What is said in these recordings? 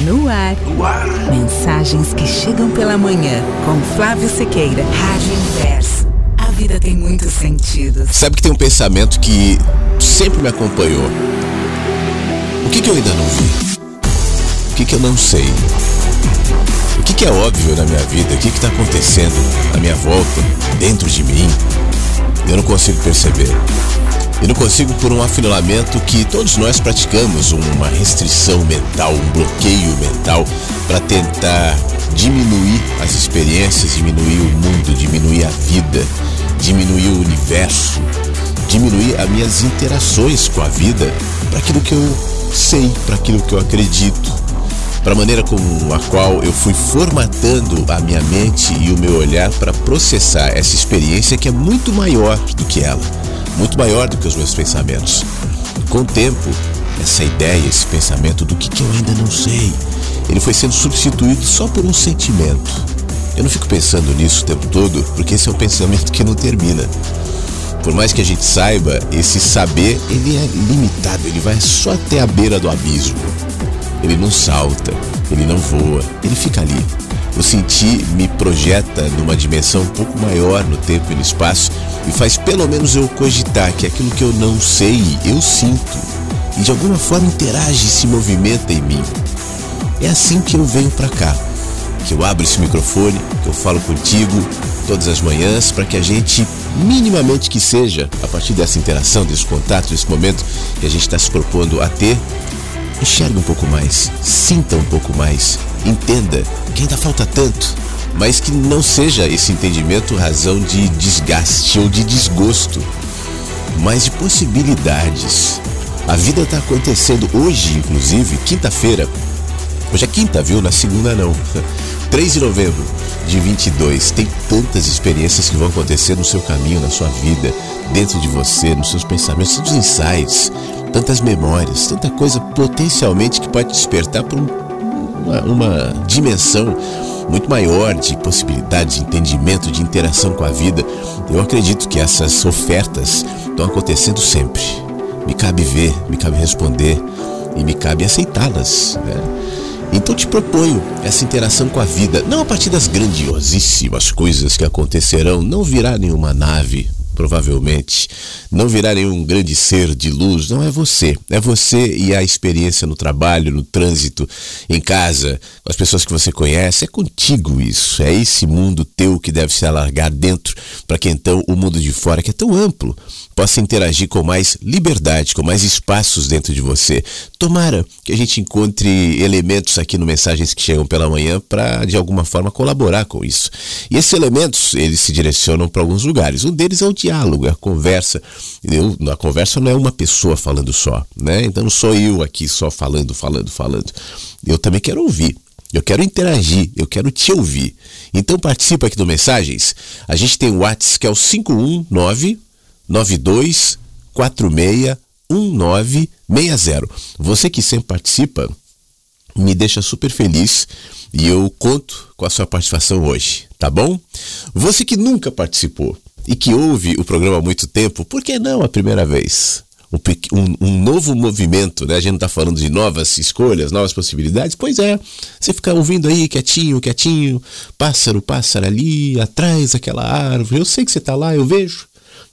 No ar. No ar. Mensagens que chegam pela manhã com Flávio Sequeira. Rádio Inverso. A vida tem muitos sentidos. Sabe que tem um pensamento que sempre me acompanhou. O que, que eu ainda não vi? O que, que eu não sei? O que, que é óbvio na minha vida? O que está acontecendo à minha volta, dentro de mim? Eu não consigo perceber. E não consigo por um afunilamento que todos nós praticamos, uma restrição mental, um bloqueio mental para tentar diminuir as experiências, diminuir o mundo, diminuir a vida, diminuir o universo, diminuir as minhas interações com a vida para aquilo que eu sei, para aquilo que eu acredito, para a maneira com a qual eu fui formatando a minha mente e o meu olhar para processar essa experiência que é muito maior do que ela muito maior do que os meus pensamentos. Com o tempo, essa ideia, esse pensamento do que, que eu ainda não sei, ele foi sendo substituído só por um sentimento. Eu não fico pensando nisso o tempo todo, porque esse é um pensamento que não termina. Por mais que a gente saiba, esse saber ele é limitado, ele vai só até a beira do abismo. Ele não salta, ele não voa, ele fica ali. O sentir me projeta numa dimensão um pouco maior no tempo e no espaço e faz pelo menos eu cogitar que aquilo que eu não sei, eu sinto e de alguma forma interage e se movimenta em mim. É assim que eu venho para cá, que eu abro esse microfone, que eu falo contigo todas as manhãs para que a gente, minimamente que seja, a partir dessa interação, desse contato, desse momento que a gente está se propondo a ter, enxergue um pouco mais, sinta um pouco mais, entenda que ainda falta tanto, mas que não seja esse entendimento razão de desgaste ou de desgosto, mas de possibilidades. A vida está acontecendo hoje, inclusive, quinta-feira. Hoje é quinta, viu? Na segunda não. 3 de novembro de 22. Tem tantas experiências que vão acontecer no seu caminho, na sua vida, dentro de você, nos seus pensamentos, tantos insights, tantas memórias, tanta coisa potencialmente que pode despertar para um uma, uma dimensão muito maior de possibilidade de entendimento, de interação com a vida. Eu acredito que essas ofertas estão acontecendo sempre. Me cabe ver, me cabe responder e me cabe aceitá-las. Né? Então te proponho essa interação com a vida, não a partir das grandiosíssimas coisas que acontecerão, não virá nenhuma nave provavelmente não virá nenhum grande ser de luz, não é você. É você e a experiência no trabalho, no trânsito, em casa, com as pessoas que você conhece. É contigo isso. É esse mundo teu que deve se alargar dentro, para que então o mundo de fora, que é tão amplo, possa interagir com mais liberdade, com mais espaços dentro de você. Tomara que a gente encontre elementos aqui no Mensagens que Chegam pela Manhã para, de alguma forma, colaborar com isso. E esses elementos, eles se direcionam para alguns lugares. Um deles é o diálogo, é a conversa. Eu, a conversa não é uma pessoa falando só, né? Então não sou eu aqui só falando, falando, falando. Eu também quero ouvir. Eu quero interagir, eu quero te ouvir. Então participa aqui do Mensagens. A gente tem o WhatsApp que é o 519 92461960. Você que sempre participa, me deixa super feliz E eu conto com a sua participação hoje, tá bom? Você que nunca participou e que ouve o programa há muito tempo, por que não a primeira vez? Um, um, novo movimento, né? A gente não tá falando de novas escolhas, novas possibilidades. Pois é, você fica ouvindo aí quietinho, quietinho, pássaro, pássaro ali, atrás daquela árvore. Eu sei que você tá lá, eu vejo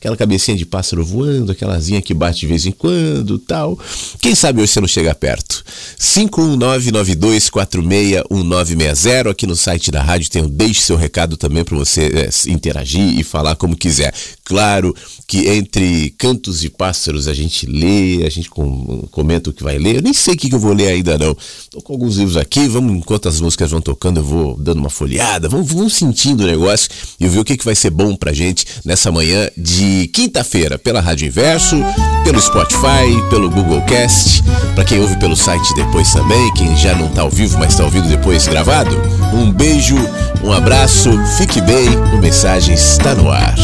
aquela cabecinha de pássaro voando, aquela asinha que bate de vez em quando, tal. Quem sabe hoje você não chega perto. 51992461960 aqui no site da rádio tem o deixe seu recado também para você é, interagir e falar como quiser. Claro que entre cantos e pássaros a gente lê, a gente com, comenta o que vai ler. Eu nem sei o que, eu vou ler ainda não. Tô com alguns livros aqui, vamos enquanto as músicas vão tocando, eu vou dando uma folheada, vamos, vamos sentindo o negócio e ver o que, que vai ser bom pra gente nessa manhã de quinta-feira pela Rádio Inverso, pelo Spotify, pelo Google Cast, para quem ouve pelo site depois também, quem já não está ao vivo, mas está ouvindo depois gravado. Um beijo, um abraço, fique bem, o mensagem está no ar.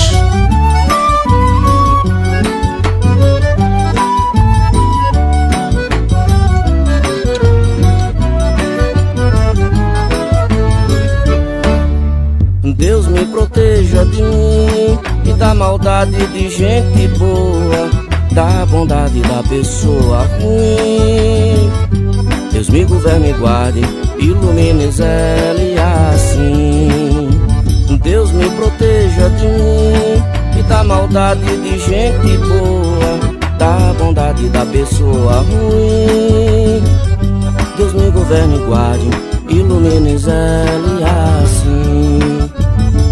Maldade de gente boa, da bondade da pessoa ruim. Deus me governe e guarde, ilumine Zé assim. Deus me proteja de mim e da maldade de gente boa, da bondade da pessoa ruim. Deus me governe e guarde, ilumine Zé assim.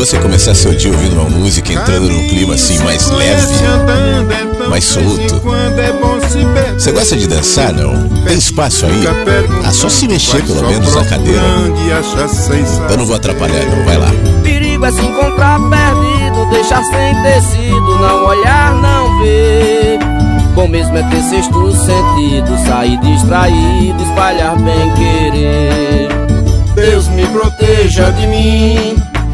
Você começar seu dia ouvindo uma música, entrando num clima assim mais leve, mais solto. Você gosta de dançar, não? Tem espaço aí? Ah, só se mexer pelo menos na cadeira. Eu não vou atrapalhar, não. Vai lá. Perigo é se encontrar perdido, deixar sem tecido, não olhar, não ver. Bom mesmo é ter sexto sentido, sair distraído, espalhar bem querer. Deus me proteja de mim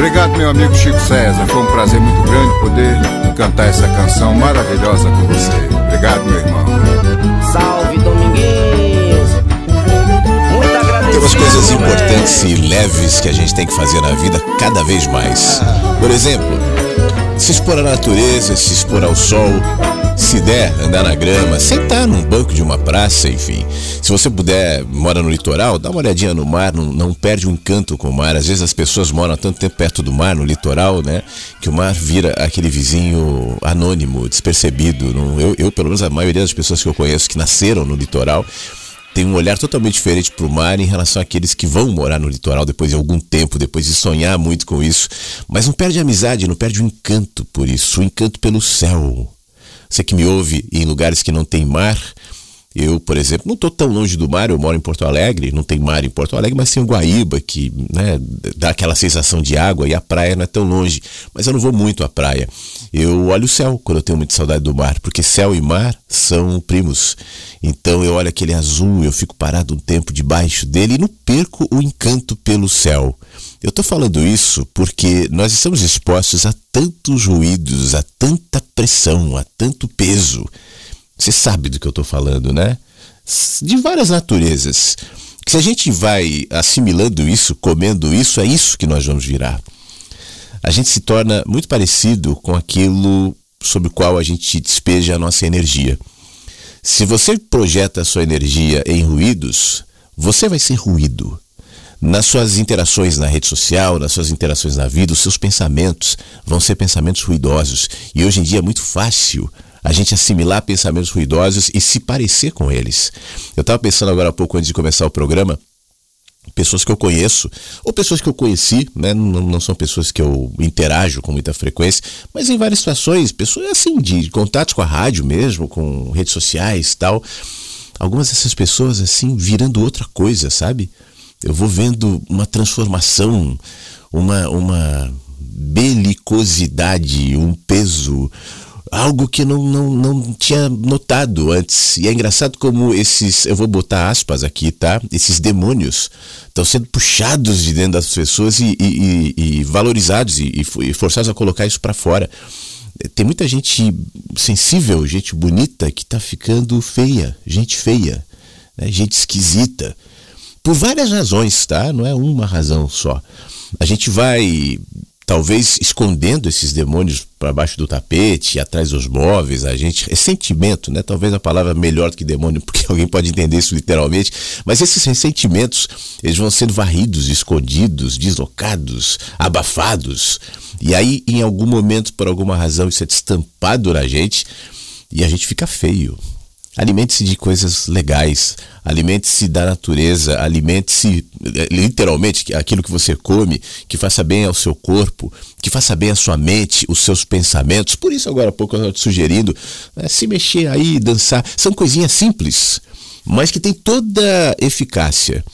Obrigado, meu amigo Chico César. Foi um prazer muito grande poder cantar essa canção maravilhosa com você. Obrigado, meu irmão. Salve, Dominguinhos. Muito agradecido. Tem umas coisas importantes e leves que a gente tem que fazer na vida cada vez mais. Por exemplo, se expor à natureza, se expor ao sol, Se der, andar na grama, sentar num banco de uma praça, enfim. Se você puder, mora no litoral, dá uma olhadinha no mar, não, não perde um encanto com o mar. Às vezes as pessoas moram tanto tempo perto do mar, no litoral, né? Que o mar vira aquele vizinho anônimo, despercebido. Eu, eu, pelo menos a maioria das pessoas que eu conheço que nasceram no litoral, tem um olhar totalmente diferente para o mar em relação àqueles que vão morar no litoral depois de algum tempo, depois de sonhar muito com isso. Mas não perde amizade, não perde o encanto por isso, o encanto pelo céu. Você que me ouve em lugares que não tem mar, eu, por exemplo, não estou tão longe do mar, eu moro em Porto Alegre, não tem mar em Porto Alegre, mas tem o Guaíba, que né, dá aquela sensação de água, e a praia não é tão longe. Mas eu não vou muito à praia. Eu olho o céu quando eu tenho muita saudade do mar, porque céu e mar são primos. Então eu olho aquele azul, eu fico parado um tempo debaixo dele e não perco o encanto pelo céu. Eu estou falando isso porque nós estamos expostos a tantos ruídos, a tanta pressão, a tanto peso. Você sabe do que eu estou falando, né? De várias naturezas. Se a gente vai assimilando isso, comendo isso, é isso que nós vamos virar. A gente se torna muito parecido com aquilo sobre o qual a gente despeja a nossa energia. Se você projeta a sua energia em ruídos, você vai ser ruído. Nas suas interações na rede social, nas suas interações na vida, os seus pensamentos vão ser pensamentos ruidosos. E hoje em dia é muito fácil a gente assimilar pensamentos ruidosos e se parecer com eles. Eu estava pensando agora há pouco antes de começar o programa, pessoas que eu conheço, ou pessoas que eu conheci, né? não, não são pessoas que eu interajo com muita frequência, mas em várias situações, pessoas assim, de contatos com a rádio mesmo, com redes sociais tal. Algumas dessas pessoas assim virando outra coisa, sabe? Eu vou vendo uma transformação, uma, uma belicosidade, um peso, algo que não, não, não tinha notado antes. E é engraçado como esses, eu vou botar aspas aqui, tá? Esses demônios estão sendo puxados de dentro das pessoas e, e, e, e valorizados e, e forçados a colocar isso para fora. Tem muita gente sensível, gente bonita que está ficando feia, gente feia, né? gente esquisita. Por várias razões, tá? Não é uma razão só. A gente vai talvez escondendo esses demônios para baixo do tapete, atrás dos móveis, a gente ressentimento, né? Talvez a palavra melhor do que demônio, porque alguém pode entender isso literalmente, mas esses ressentimentos, eles vão sendo varridos, escondidos, deslocados, abafados. E aí, em algum momento, por alguma razão, isso é destampado na gente e a gente fica feio. Alimente-se de coisas legais, alimente-se da natureza, alimente-se eh, literalmente aquilo que você come, que faça bem ao seu corpo, que faça bem à sua mente, os seus pensamentos. Por isso, agora há pouco eu estou te sugerindo né, se mexer aí, dançar. São coisinhas simples, mas que tem toda eficácia.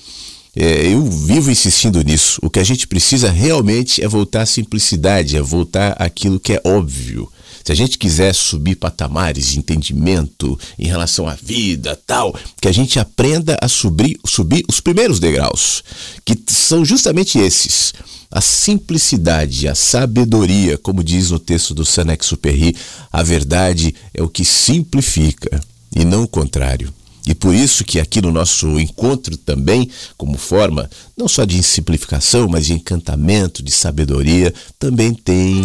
É, eu vivo insistindo nisso. O que a gente precisa realmente é voltar à simplicidade, é voltar àquilo que é óbvio. Se a gente quiser subir patamares de entendimento em relação à vida, tal, que a gente aprenda a subir, subir os primeiros degraus, que são justamente esses. A simplicidade, a sabedoria, como diz no texto do Sanex-Superi, a verdade é o que simplifica e não o contrário. E por isso que aqui no nosso encontro também, como forma não só de simplificação, mas de encantamento, de sabedoria, também tem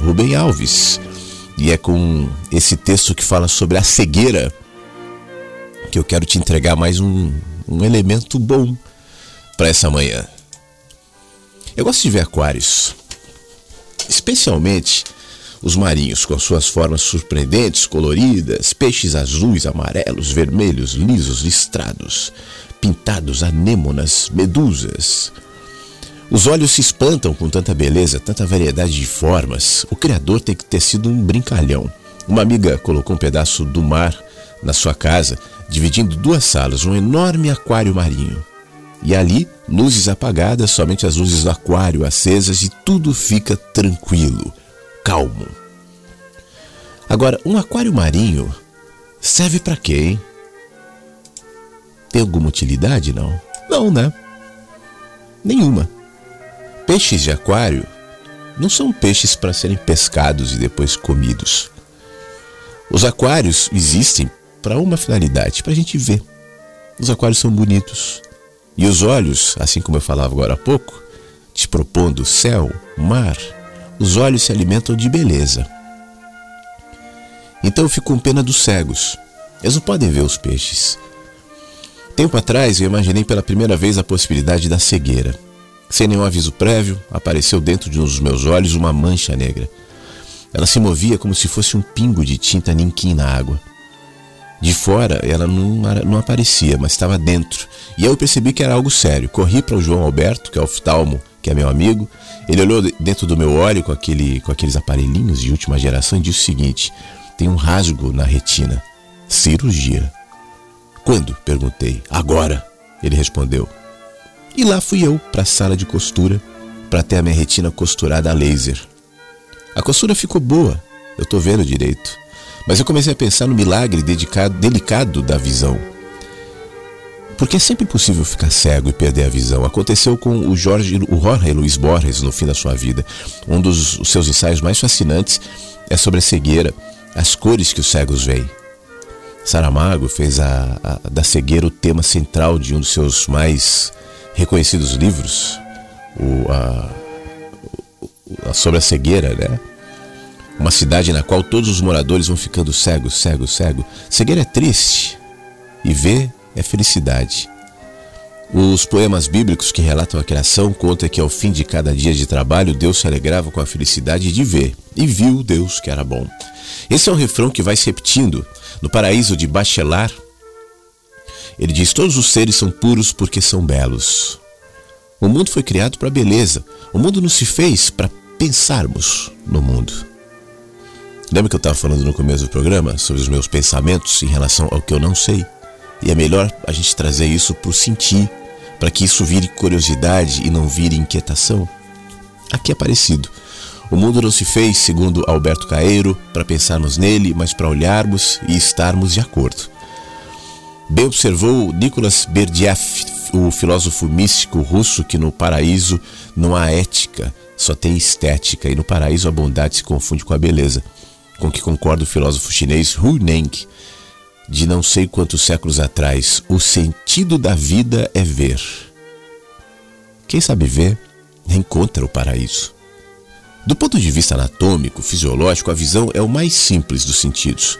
Rubem Alves. E é com esse texto que fala sobre a cegueira que eu quero te entregar mais um, um elemento bom para essa manhã. Eu gosto de ver aquários, especialmente os marinhos, com suas formas surpreendentes, coloridas, peixes azuis, amarelos, vermelhos, lisos, listrados, pintados, anêmonas, medusas, os olhos se espantam com tanta beleza, tanta variedade de formas. O Criador tem que ter sido um brincalhão. Uma amiga colocou um pedaço do mar na sua casa, dividindo duas salas, um enorme aquário marinho. E ali, luzes apagadas, somente as luzes do aquário acesas e tudo fica tranquilo, calmo. Agora, um aquário marinho serve para quê, hein? Tem alguma utilidade, não? Não, né? Nenhuma. Peixes de aquário não são peixes para serem pescados e depois comidos. Os aquários existem para uma finalidade, para a gente ver. Os aquários são bonitos. E os olhos, assim como eu falava agora há pouco, te propondo céu, mar, os olhos se alimentam de beleza. Então eu fico com pena dos cegos. Eles não podem ver os peixes. Tempo atrás eu imaginei pela primeira vez a possibilidade da cegueira. Sem nenhum aviso prévio, apareceu dentro de um dos meus olhos uma mancha negra. Ela se movia como se fosse um pingo de tinta ninquim na água. De fora ela não, não aparecia, mas estava dentro. E eu percebi que era algo sério. Corri para o João Alberto, que é oftalmo, que é meu amigo. Ele olhou dentro do meu olho com, aquele, com aqueles aparelhinhos de última geração e disse o seguinte: tem um rasgo na retina. Cirurgia. Quando? perguntei. Agora, ele respondeu. E lá fui eu para a sala de costura para ter a minha retina costurada a laser. A costura ficou boa, eu estou vendo direito. Mas eu comecei a pensar no milagre dedicado, delicado da visão. Porque é sempre possível ficar cego e perder a visão. Aconteceu com o Jorge, o Jorge Luiz Borges no fim da sua vida. Um dos seus ensaios mais fascinantes é sobre a cegueira, as cores que os cegos veem. Saramago fez a, a, da cegueira o tema central de um dos seus mais reconhecidos livros, o, a, o, sobre a cegueira, né? Uma cidade na qual todos os moradores vão ficando cegos, cegos, cegos. Cegueira é triste e ver é felicidade. Os poemas bíblicos que relatam a criação contam que ao fim de cada dia de trabalho Deus se alegrava com a felicidade de ver, e viu Deus que era bom. Esse é um refrão que vai se repetindo. No paraíso de Bachelar, ele diz: Todos os seres são puros porque são belos. O mundo foi criado para beleza. O mundo não se fez para pensarmos no mundo. Lembra que eu estava falando no começo do programa sobre os meus pensamentos em relação ao que eu não sei? E é melhor a gente trazer isso para o sentir, para que isso vire curiosidade e não vire inquietação. Aqui é parecido. O mundo não se fez, segundo Alberto Caeiro, para pensarmos nele, mas para olharmos e estarmos de acordo. Bem observou Nicolas Berdyaev, o filósofo místico russo, que no paraíso não há ética, só tem estética, e no paraíso a bondade se confunde com a beleza com que concorda o filósofo chinês Hu Neng, de não sei quantos séculos atrás, o sentido da vida é ver. Quem sabe ver, encontra o paraíso. Do ponto de vista anatômico, fisiológico, a visão é o mais simples dos sentidos.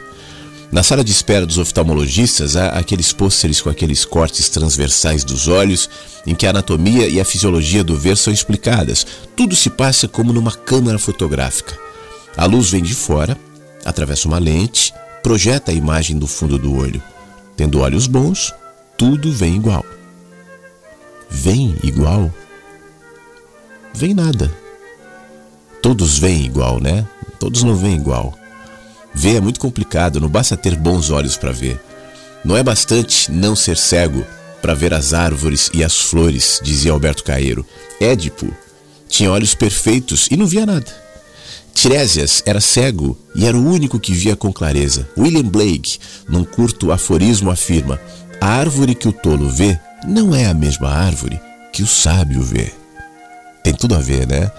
Na sala de espera dos oftalmologistas há aqueles pôsteres com aqueles cortes transversais dos olhos, em que a anatomia e a fisiologia do ver são explicadas. Tudo se passa como numa câmera fotográfica. A luz vem de fora, atravessa uma lente, projeta a imagem do fundo do olho. Tendo olhos bons, tudo vem igual. Vem igual? Vem nada. Todos veem igual, né? Todos não veem igual. Ver é muito complicado, não basta ter bons olhos para ver. Não é bastante não ser cego para ver as árvores e as flores, dizia Alberto Caeiro. Édipo tinha olhos perfeitos e não via nada. Tiresias era cego e era o único que via com clareza. William Blake, num curto aforismo, afirma: A árvore que o tolo vê não é a mesma árvore que o sábio vê. Tem tudo a ver, né?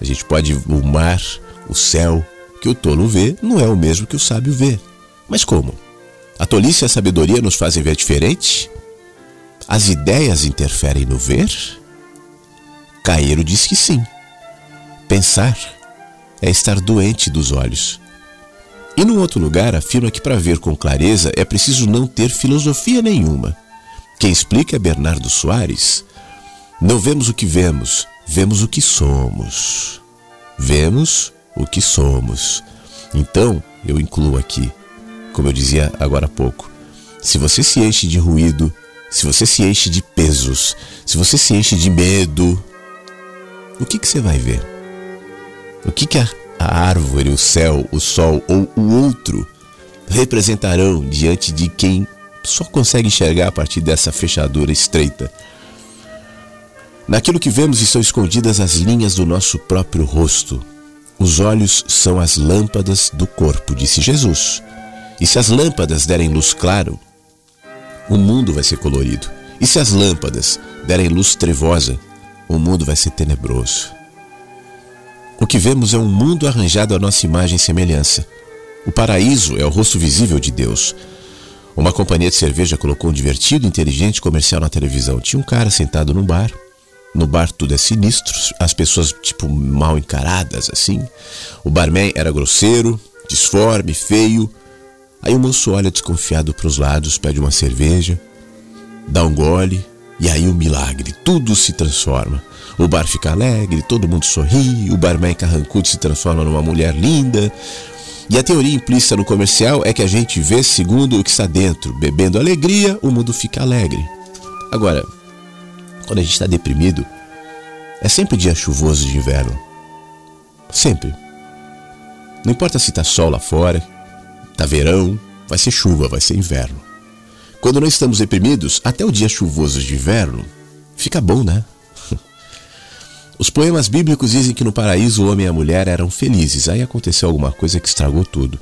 A gente pode o mar, o céu, que o tolo vê não é o mesmo que o sábio vê. Mas como? A tolice e a sabedoria nos fazem ver diferente? As ideias interferem no ver? Caeiro diz que sim. Pensar é estar doente dos olhos. E num outro lugar afirma que para ver com clareza é preciso não ter filosofia nenhuma. Quem explica é Bernardo Soares. Não vemos o que vemos, vemos o que somos. Vemos o que somos. Então, eu incluo aqui, como eu dizia agora há pouco, se você se enche de ruído, se você se enche de pesos, se você se enche de medo, o que, que você vai ver? O que, que a, a árvore, o céu, o sol ou o outro representarão diante de quem só consegue enxergar a partir dessa fechadura estreita? Naquilo que vemos estão escondidas as linhas do nosso próprio rosto. Os olhos são as lâmpadas do corpo, disse Jesus. E se as lâmpadas derem luz claro, o mundo vai ser colorido. E se as lâmpadas derem luz trevosa, o mundo vai ser tenebroso. O que vemos é um mundo arranjado à nossa imagem e semelhança. O paraíso é o rosto visível de Deus. Uma companhia de cerveja colocou um divertido e inteligente comercial na televisão. Tinha um cara sentado num bar. No bar tudo é sinistro, as pessoas tipo mal encaradas assim. O barman era grosseiro, disforme, feio, Aí o moço olha desconfiado para os lados, pede uma cerveja, dá um gole e aí o milagre, tudo se transforma. O bar fica alegre, todo mundo sorri, o barman carrancudo se transforma numa mulher linda. E a teoria implícita no comercial é que a gente vê segundo o que está dentro. Bebendo alegria, o mundo fica alegre. Agora, quando a gente está deprimido, é sempre dia chuvoso de inverno. Sempre. Não importa se está sol lá fora, está verão, vai ser chuva, vai ser inverno. Quando não estamos deprimidos, até o dia chuvoso de inverno fica bom, né? Os poemas bíblicos dizem que no paraíso o homem e a mulher eram felizes. Aí aconteceu alguma coisa que estragou tudo.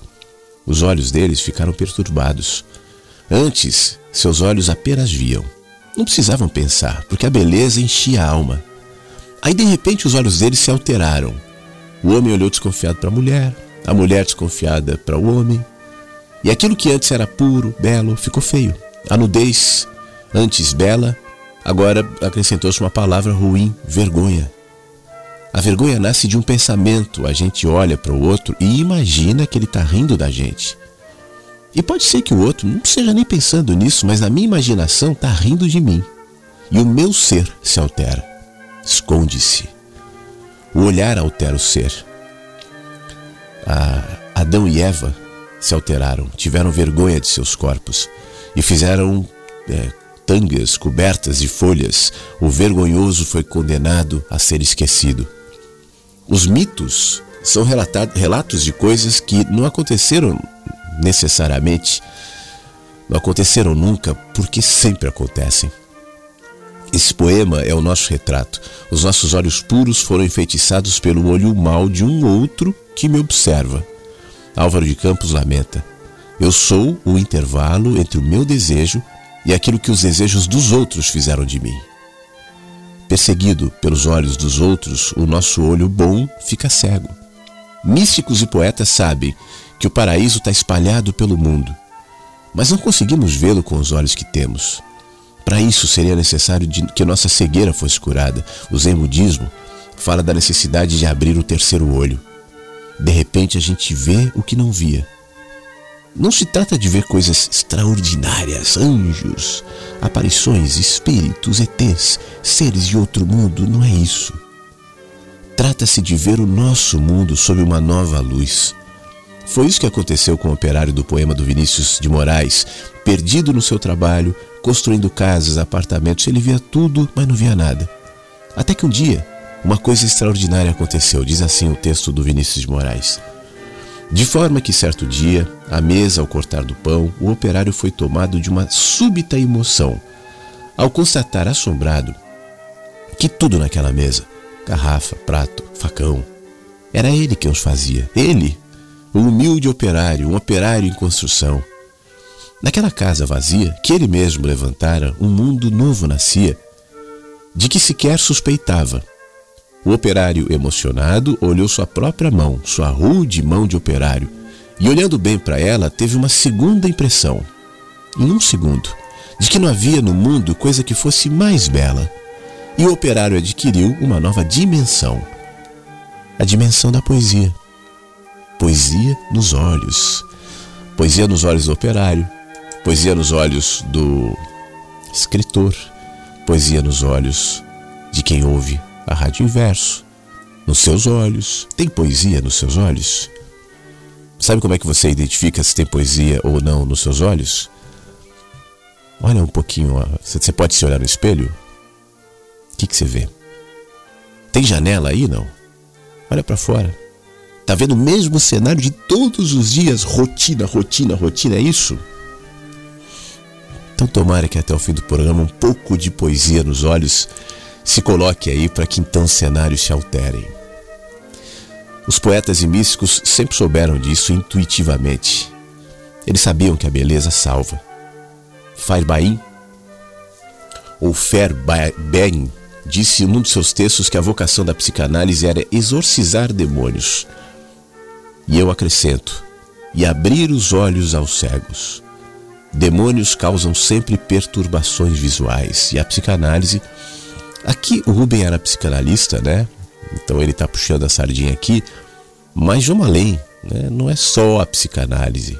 Os olhos deles ficaram perturbados. Antes, seus olhos apenas viam. Não precisavam pensar, porque a beleza enchia a alma. Aí de repente os olhos deles se alteraram. O homem olhou desconfiado para a mulher, a mulher desconfiada para o homem. E aquilo que antes era puro, belo, ficou feio. A nudez, antes bela, agora acrescentou-se uma palavra ruim, vergonha. A vergonha nasce de um pensamento. A gente olha para o outro e imagina que ele está rindo da gente. E pode ser que o outro não esteja nem pensando nisso, mas na minha imaginação está rindo de mim. E o meu ser se altera. Esconde-se. O olhar altera o ser. A Adão e Eva se alteraram, tiveram vergonha de seus corpos e fizeram é, tangas cobertas de folhas. O vergonhoso foi condenado a ser esquecido. Os mitos são relatos de coisas que não aconteceram necessariamente, não aconteceram nunca, porque sempre acontecem. Esse poema é o nosso retrato. Os nossos olhos puros foram enfeitiçados pelo olho mau de um outro que me observa. Álvaro de Campos lamenta: Eu sou o intervalo entre o meu desejo e aquilo que os desejos dos outros fizeram de mim. Perseguido pelos olhos dos outros, o nosso olho bom fica cego. Místicos e poetas sabem que o paraíso está espalhado pelo mundo, mas não conseguimos vê-lo com os olhos que temos. Para isso seria necessário que nossa cegueira fosse curada. O Zen Budismo fala da necessidade de abrir o terceiro olho. De repente a gente vê o que não via. Não se trata de ver coisas extraordinárias, anjos, aparições, espíritos, ETs, seres de outro mundo, não é isso. Trata-se de ver o nosso mundo sob uma nova luz. Foi isso que aconteceu com o operário do poema do Vinícius de Moraes, perdido no seu trabalho, construindo casas, apartamentos, ele via tudo, mas não via nada. Até que um dia, uma coisa extraordinária aconteceu, diz assim o texto do Vinícius de Moraes. De forma que certo dia, à mesa ao cortar do pão, o operário foi tomado de uma súbita emoção, ao constatar assombrado que tudo naquela mesa, garrafa, prato, facão, era ele quem os fazia. Ele, o humilde operário, um operário em construção. Naquela casa vazia, que ele mesmo levantara, um mundo novo nascia, de que sequer suspeitava. O operário, emocionado, olhou sua própria mão, sua rude mão de operário, e olhando bem para ela, teve uma segunda impressão, em um segundo, de que não havia no mundo coisa que fosse mais bela. E o operário adquiriu uma nova dimensão a dimensão da poesia. Poesia nos olhos. Poesia nos olhos do operário, poesia nos olhos do escritor, poesia nos olhos de quem ouve a rádio inverso. Nos seus olhos. Tem poesia nos seus olhos? Sabe como é que você identifica se tem poesia ou não nos seus olhos? Olha um pouquinho, você pode se olhar no espelho? O que, que você vê? Tem janela aí, não? Olha para fora. Tá vendo o mesmo cenário de todos os dias, rotina, rotina, rotina, é isso? Então tomara que até o fim do programa um pouco de poesia nos olhos se coloque aí para que então os cenários se alterem. Os poetas e místicos sempre souberam disso intuitivamente. Eles sabiam que a beleza salva. Fairbaim, ou Fairbaim, disse num de seus textos que a vocação da psicanálise era exorcizar demônios. E eu acrescento, e abrir os olhos aos cegos. Demônios causam sempre perturbações visuais, e a psicanálise Aqui o Ruben era psicanalista, né? Então ele está puxando a sardinha aqui, mas vamos além, né? Não é só a psicanálise.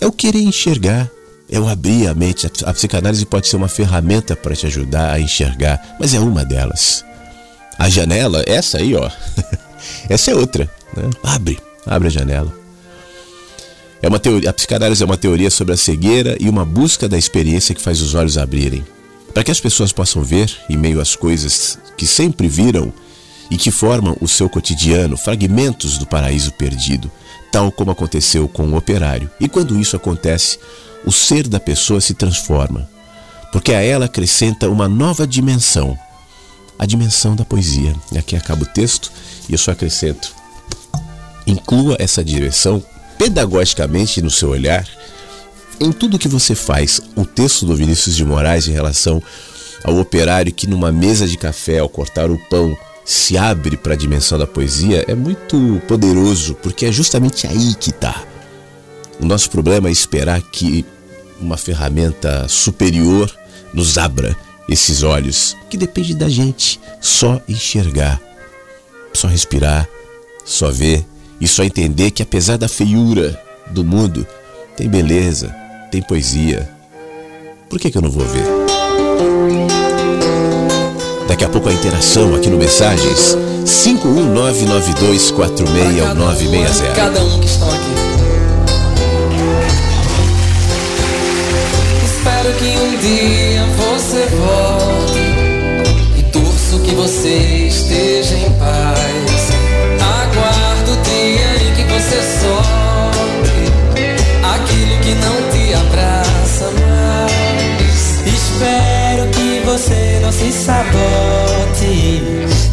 é o querer enxergar, é o abrir a mente. A psicanálise pode ser uma ferramenta para te ajudar a enxergar, mas é uma delas. A janela, essa aí, ó. essa é outra. Né? Abre, abre a janela. É uma teoria, a psicanálise é uma teoria sobre a cegueira e uma busca da experiência que faz os olhos abrirem. Para que as pessoas possam ver, em meio às coisas que sempre viram e que formam o seu cotidiano, fragmentos do paraíso perdido, tal como aconteceu com o operário. E quando isso acontece, o ser da pessoa se transforma, porque a ela acrescenta uma nova dimensão, a dimensão da poesia. E aqui acaba o texto e eu só acrescento: inclua essa direção pedagogicamente no seu olhar, em tudo que você faz. O texto do Vinícius de Moraes em relação ao operário que numa mesa de café, ao cortar o pão, se abre para a dimensão da poesia é muito poderoso, porque é justamente aí que está. O nosso problema é esperar que uma ferramenta superior nos abra esses olhos, que depende da gente só enxergar, só respirar, só ver e só entender que apesar da feiura do mundo, tem beleza, tem poesia. Por que, que eu não vou ver? Daqui a pouco a interação aqui no Mensagens 51992469960. Cada um que estão aqui. Espero que um dia você volte e torço que você esteja em paz você não se sabote,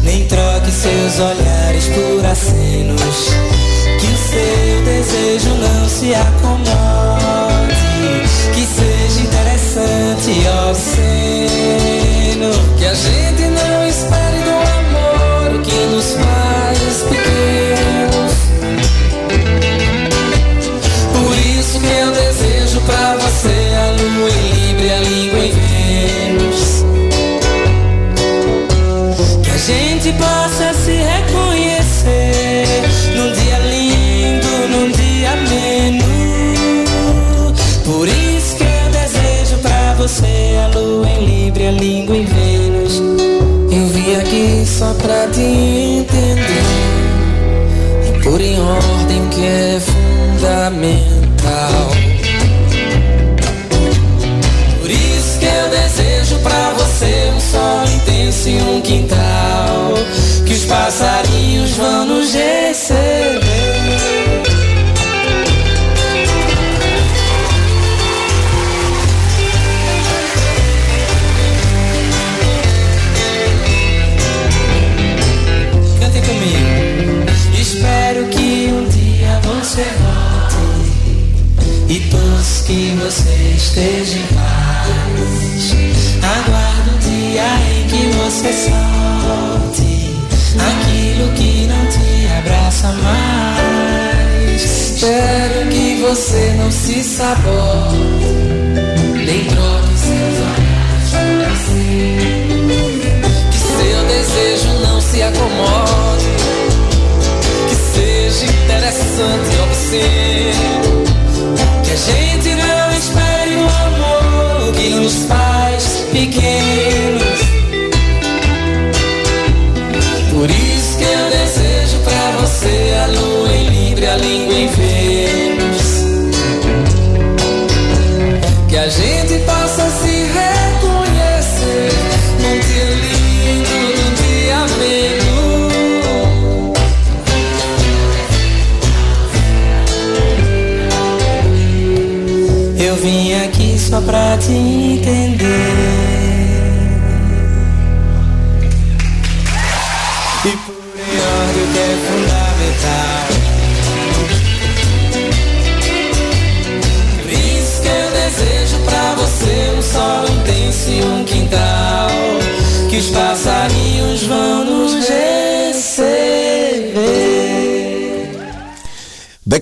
nem troque seus olhares por acenos. Que o seu desejo não se acomode, só pra te entender. E por em ordem que é fundamento esteja em paz. Aguardo o dia em que você solte aquilo que não te abraça mais. Espero que você não se sabote, nem troque seus olhares. Que seu desejo não se acomode, que seja interessante e obsceno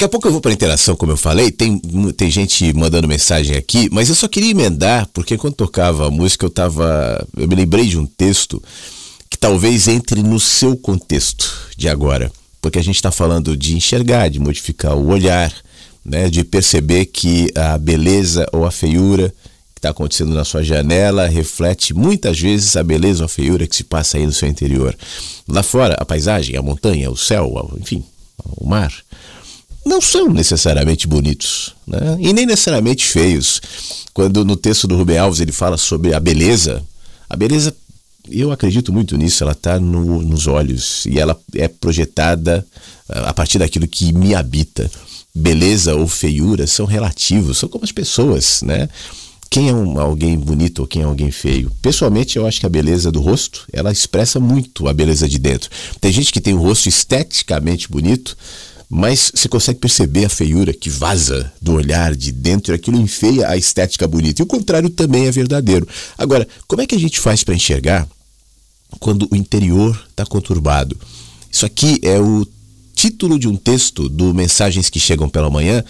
a pouco eu vou para interação, como eu falei. Tem, tem gente mandando mensagem aqui, mas eu só queria emendar, porque quando tocava a música eu tava. Eu me lembrei de um texto que talvez entre no seu contexto de agora. Porque a gente está falando de enxergar, de modificar o olhar, né, de perceber que a beleza ou a feiura que está acontecendo na sua janela reflete muitas vezes a beleza ou a feiura que se passa aí no seu interior. Lá fora, a paisagem, a montanha, o céu, enfim, o mar, não são necessariamente bonitos né? e nem necessariamente feios. Quando no texto do Rubem Alves ele fala sobre a beleza, a beleza, eu acredito muito nisso, ela está no, nos olhos e ela é projetada a partir daquilo que me habita beleza ou feiura são relativos, são como as pessoas, né? Quem é um, alguém bonito ou quem é alguém feio? Pessoalmente, eu acho que a beleza do rosto, ela expressa muito a beleza de dentro. Tem gente que tem um rosto esteticamente bonito, mas você consegue perceber a feiura que vaza do olhar de dentro e aquilo enfeia a estética bonita. E o contrário também é verdadeiro. Agora, como é que a gente faz para enxergar quando o interior está conturbado? Isso aqui é o título de um texto do Mensagens que Chegam pela Manhã,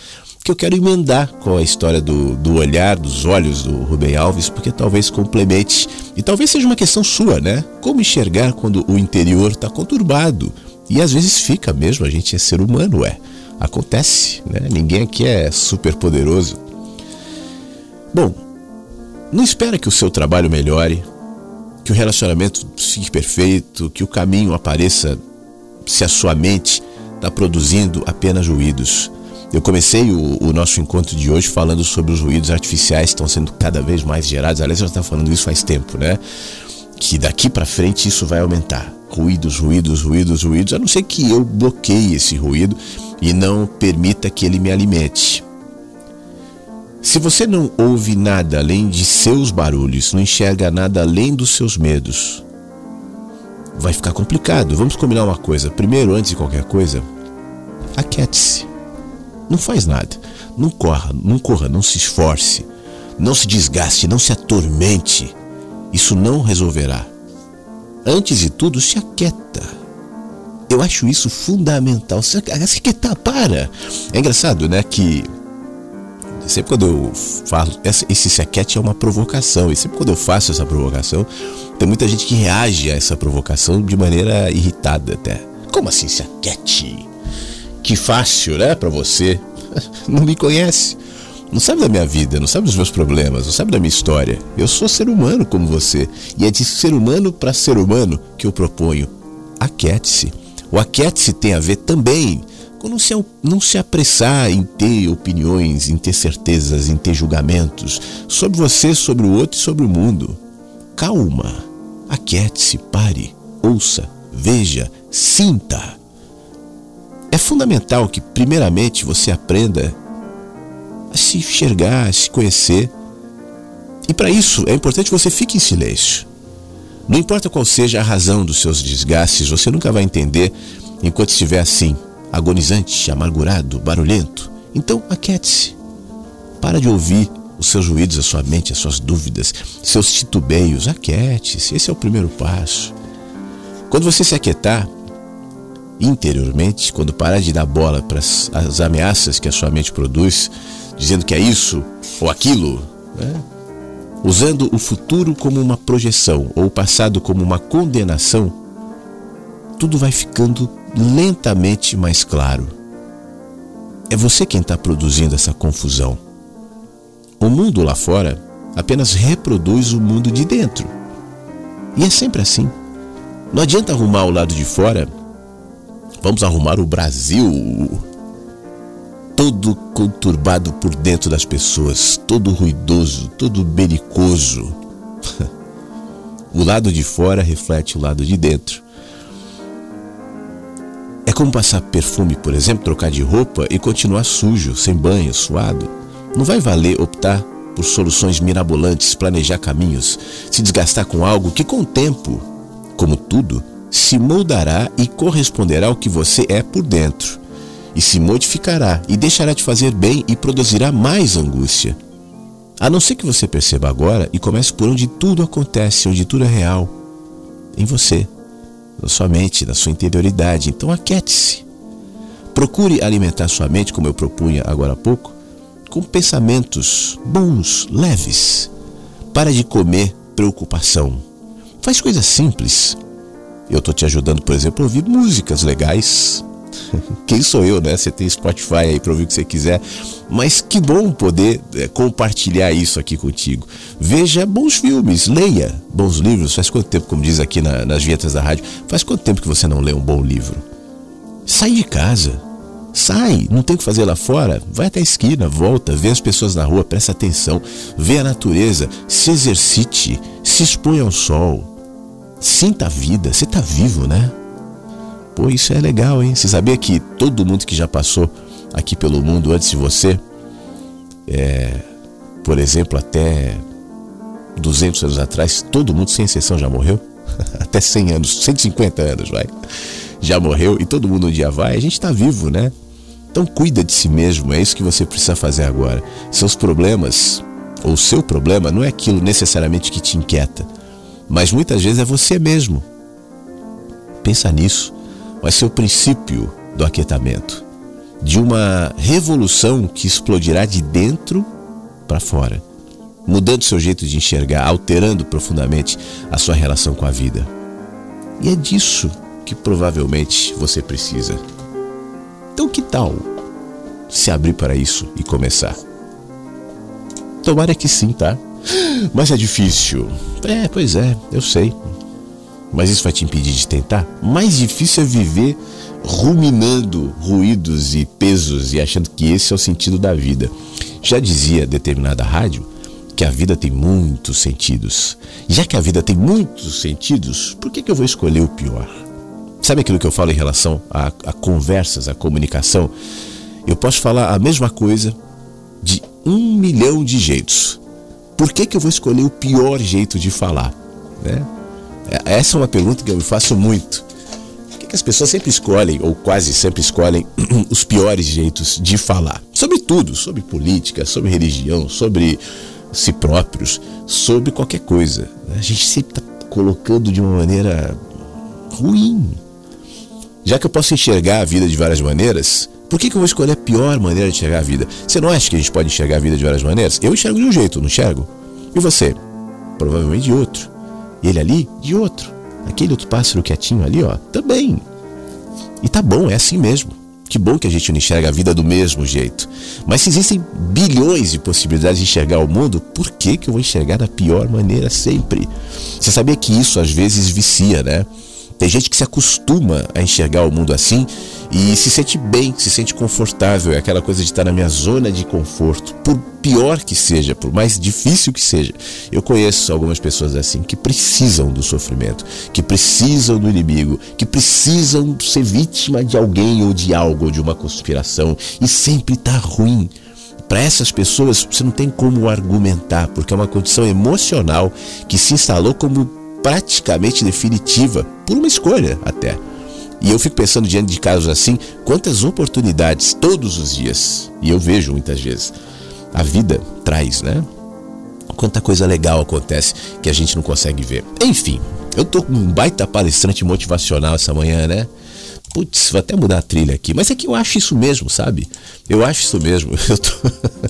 que eu quero emendar com a história do, do olhar, dos olhos do Rubem Alves, porque talvez complemente. E talvez seja uma questão sua, né? Como enxergar quando o interior está conturbado? E às vezes fica mesmo, a gente é ser humano, é. Acontece, né? Ninguém aqui é super poderoso. Bom, não espera que o seu trabalho melhore, que o relacionamento fique perfeito, que o caminho apareça se a sua mente está produzindo apenas ruídos. Eu comecei o, o, nosso encontro de hoje falando sobre os ruídos artificiais que estão sendo cada vez mais gerados. Aliás, eu já estava falando isso faz tempo, né? Que daqui para frente isso vai aumentar. Ruídos, ruídos, ruídos, ruídos. A não ser que eu bloqueie esse ruído e não permita que ele me alimente. Se você não ouve nada além de seus barulhos, não enxerga nada além dos seus medos, vai ficar complicado. Vamos combinar uma coisa. Primeiro, antes de qualquer coisa, aquiete-se. Não faz nada. Não corra, não corra, não se esforce. Não se desgaste, não se atormente. Isso não resolverá. Antes de tudo, se aquieta. Eu acho isso fundamental. Se aquietar, para. É engraçado, né, que sempre quando eu falo, esse se aquiete é uma provocação. E sempre quando eu faço essa provocação, tem muita gente que reage a essa provocação de maneira irritada até. Como assim se aquiete? Que fácil, né, para você. Não me conhece. Não sabe da minha vida, não sabe dos meus problemas, não sabe da minha história. Eu sou ser humano como você. E é de ser humano para ser humano que eu proponho. Aquiete-se. O aquiete-se tem a ver também com não se, não se apressar em ter opiniões, em ter certezas, em ter julgamentos sobre você, sobre o outro e sobre o mundo. Calma. Aquiete-se, pare, ouça, veja, sinta. É fundamental que, primeiramente, você aprenda a se enxergar, a se conhecer. E para isso é importante que você fique em silêncio. Não importa qual seja a razão dos seus desgastes, você nunca vai entender enquanto estiver assim, agonizante, amargurado, barulhento. Então, aquiete-se. Para de ouvir os seus ruídos, a sua mente, as suas dúvidas, seus titubeios. Aquiete-se, esse é o primeiro passo. Quando você se aquietar interiormente, quando parar de dar bola para as ameaças que a sua mente produz, dizendo que é isso ou aquilo, né? usando o futuro como uma projeção ou o passado como uma condenação, tudo vai ficando lentamente mais claro. É você quem está produzindo essa confusão. O mundo lá fora apenas reproduz o mundo de dentro. E é sempre assim. Não adianta arrumar o lado de fora. Vamos arrumar o Brasil todo conturbado por dentro das pessoas, todo ruidoso, todo belicoso. o lado de fora reflete o lado de dentro. É como passar perfume, por exemplo, trocar de roupa e continuar sujo, sem banho, suado. Não vai valer optar por soluções mirabolantes, planejar caminhos, se desgastar com algo que, com o tempo, como tudo, se moldará e corresponderá ao que você é por dentro, e se modificará e deixará de fazer bem e produzirá mais angústia. A não ser que você perceba agora e comece por onde tudo acontece, onde tudo é real, em você, na sua mente, na sua interioridade. Então aquiete-se. Procure alimentar sua mente, como eu propunha agora há pouco, com pensamentos bons, leves. Para de comer preocupação. Faz coisas simples. Eu estou te ajudando, por exemplo, a ouvir músicas legais. Quem sou eu, né? Você tem Spotify aí para ouvir o que você quiser. Mas que bom poder é, compartilhar isso aqui contigo. Veja bons filmes, leia bons livros. Faz quanto tempo, como diz aqui na, nas vinhetas da rádio, faz quanto tempo que você não lê um bom livro? Sai de casa. Sai, não tem o que fazer lá fora. Vai até a esquina, volta, vê as pessoas na rua, presta atenção, vê a natureza, se exercite, se expõe ao sol. Sinta a vida, você está vivo, né? Pô, isso é legal, hein? Você sabia que todo mundo que já passou aqui pelo mundo antes de você, é, por exemplo, até 200 anos atrás, todo mundo, sem exceção, já morreu? até 100 anos, 150 anos, vai. Já morreu e todo mundo um dia vai. A gente está vivo, né? Então cuida de si mesmo, é isso que você precisa fazer agora. Seus problemas, ou seu problema, não é aquilo necessariamente que te inquieta, mas muitas vezes é você mesmo. Pensa nisso vai ser o princípio do aquietamento, de uma revolução que explodirá de dentro para fora, mudando seu jeito de enxergar, alterando profundamente a sua relação com a vida. E é disso que provavelmente você precisa. Então, que tal se abrir para isso e começar? Tomara que sim, tá? Mas é difícil. É, pois é, eu sei mas isso vai te impedir de tentar? Mais difícil é viver ruminando ruídos e pesos e achando que esse é o sentido da vida. Já dizia determinada rádio que a vida tem muitos sentidos. Já que a vida tem muitos sentidos, por que, que eu vou escolher o pior? Sabe aquilo que eu falo em relação a, a conversas, a comunicação? Eu posso falar a mesma coisa de um milhão de jeitos. Por que, que eu vou escolher o pior jeito de falar? Né? Essa é uma pergunta que eu me faço muito. Por que, que as pessoas sempre escolhem, ou quase sempre escolhem, os piores jeitos de falar? Sobre tudo, sobre política, sobre religião, sobre si próprios, sobre qualquer coisa. A gente sempre está colocando de uma maneira ruim. Já que eu posso enxergar a vida de várias maneiras, por que, que eu vou escolher a pior maneira de enxergar a vida? Você não acha que a gente pode enxergar a vida de várias maneiras? Eu enxergo de um jeito, não enxergo? E você? Provavelmente de outro. Ele ali, de outro. Aquele outro pássaro quietinho ali, ó, também. E tá bom, é assim mesmo. Que bom que a gente não enxerga a vida do mesmo jeito. Mas se existem bilhões de possibilidades de enxergar o mundo, por que, que eu vou enxergar da pior maneira sempre? Você sabia que isso às vezes vicia, né? Tem gente que se acostuma a enxergar o mundo assim e se sente bem, se sente confortável. É aquela coisa de estar na minha zona de conforto. Por pior que seja, por mais difícil que seja. Eu conheço algumas pessoas assim que precisam do sofrimento, que precisam do inimigo, que precisam ser vítima de alguém ou de algo, ou de uma conspiração. E sempre está ruim. Para essas pessoas, você não tem como argumentar, porque é uma condição emocional que se instalou como praticamente definitiva, por uma escolha até. E eu fico pensando diante de casos assim, quantas oportunidades todos os dias, e eu vejo muitas vezes, a vida traz, né? Quanta coisa legal acontece que a gente não consegue ver. Enfim, eu tô com um baita palestrante motivacional essa manhã, né? Putz, vou até mudar a trilha aqui. Mas é que eu acho isso mesmo, sabe? Eu acho isso mesmo. Eu tô...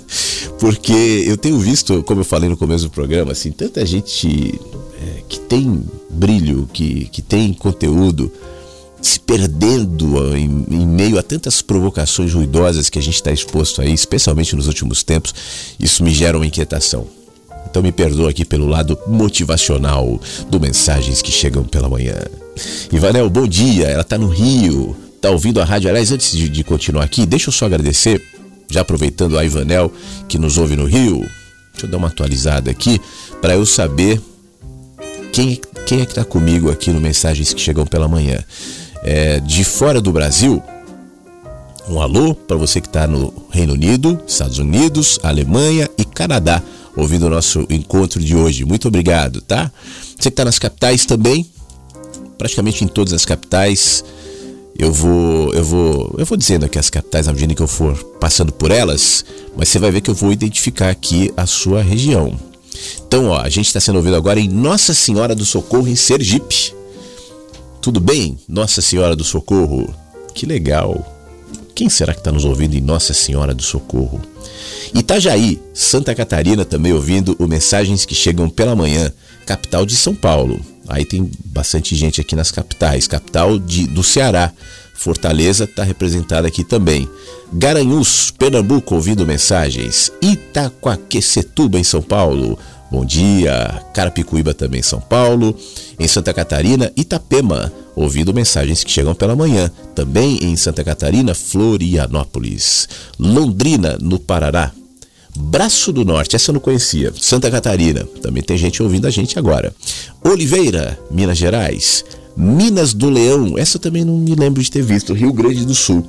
Porque eu tenho visto, como eu falei no começo do programa, assim, tanta gente é, que tem brilho, que, que tem conteúdo, se perdendo em, em, meio a tantas provocações ruidosas que a gente está exposto aí, especialmente nos últimos tempos, isso me gera uma inquietação. Então me perdoa aqui pelo lado motivacional do Mensagens que Chegam pela Manhã. Ivanel, bom dia, ela está no Rio, está ouvindo a rádio. Aliás, antes de, de continuar aqui, deixa eu só agradecer, já aproveitando a Ivanel que nos ouve no Rio, deixa eu dar uma atualizada aqui, para eu saber quem, quem é que está comigo aqui no Mensagens que Chegam pela Manhã. É, de fora do Brasil, um alô para você que está no Reino Unido, Estados Unidos, Alemanha e Canadá, ouvindo o nosso encontro de hoje. Muito obrigado, tá? Você que está nas capitais também, praticamente em todas as capitais. Eu vou, eu vou, eu vou dizendo aqui as capitais à medida que eu for passando por elas, mas você vai ver que eu vou identificar aqui a sua região. Então, ó, a gente está sendo ouvido agora em Nossa Senhora do Socorro, em Sergipe. Tudo bem, Nossa Senhora do Socorro? Que legal. Quem será que está nos ouvindo em Nossa Senhora do Socorro? Itajaí, Santa Catarina também ouvindo o Mensagens que Chegam pela Manhã, capital de São Paulo. Aí tem bastante gente aqui nas capitais. Capital de, do Ceará, Fortaleza está representada aqui também. Garanhuns, Pernambuco, ouvindo mensagens. Itaquaquecetuba, em São Paulo. Bom dia. Carapicuíba também, São Paulo. Em Santa Catarina, Itapema, ouvindo mensagens que chegam pela manhã. Também em Santa Catarina, Florianópolis. Londrina, no Paraná. Braço do Norte, essa eu não conhecia. Santa Catarina, também tem gente ouvindo a gente agora. Oliveira, Minas Gerais. Minas do Leão, essa eu também não me lembro de ter visto. Rio Grande do Sul.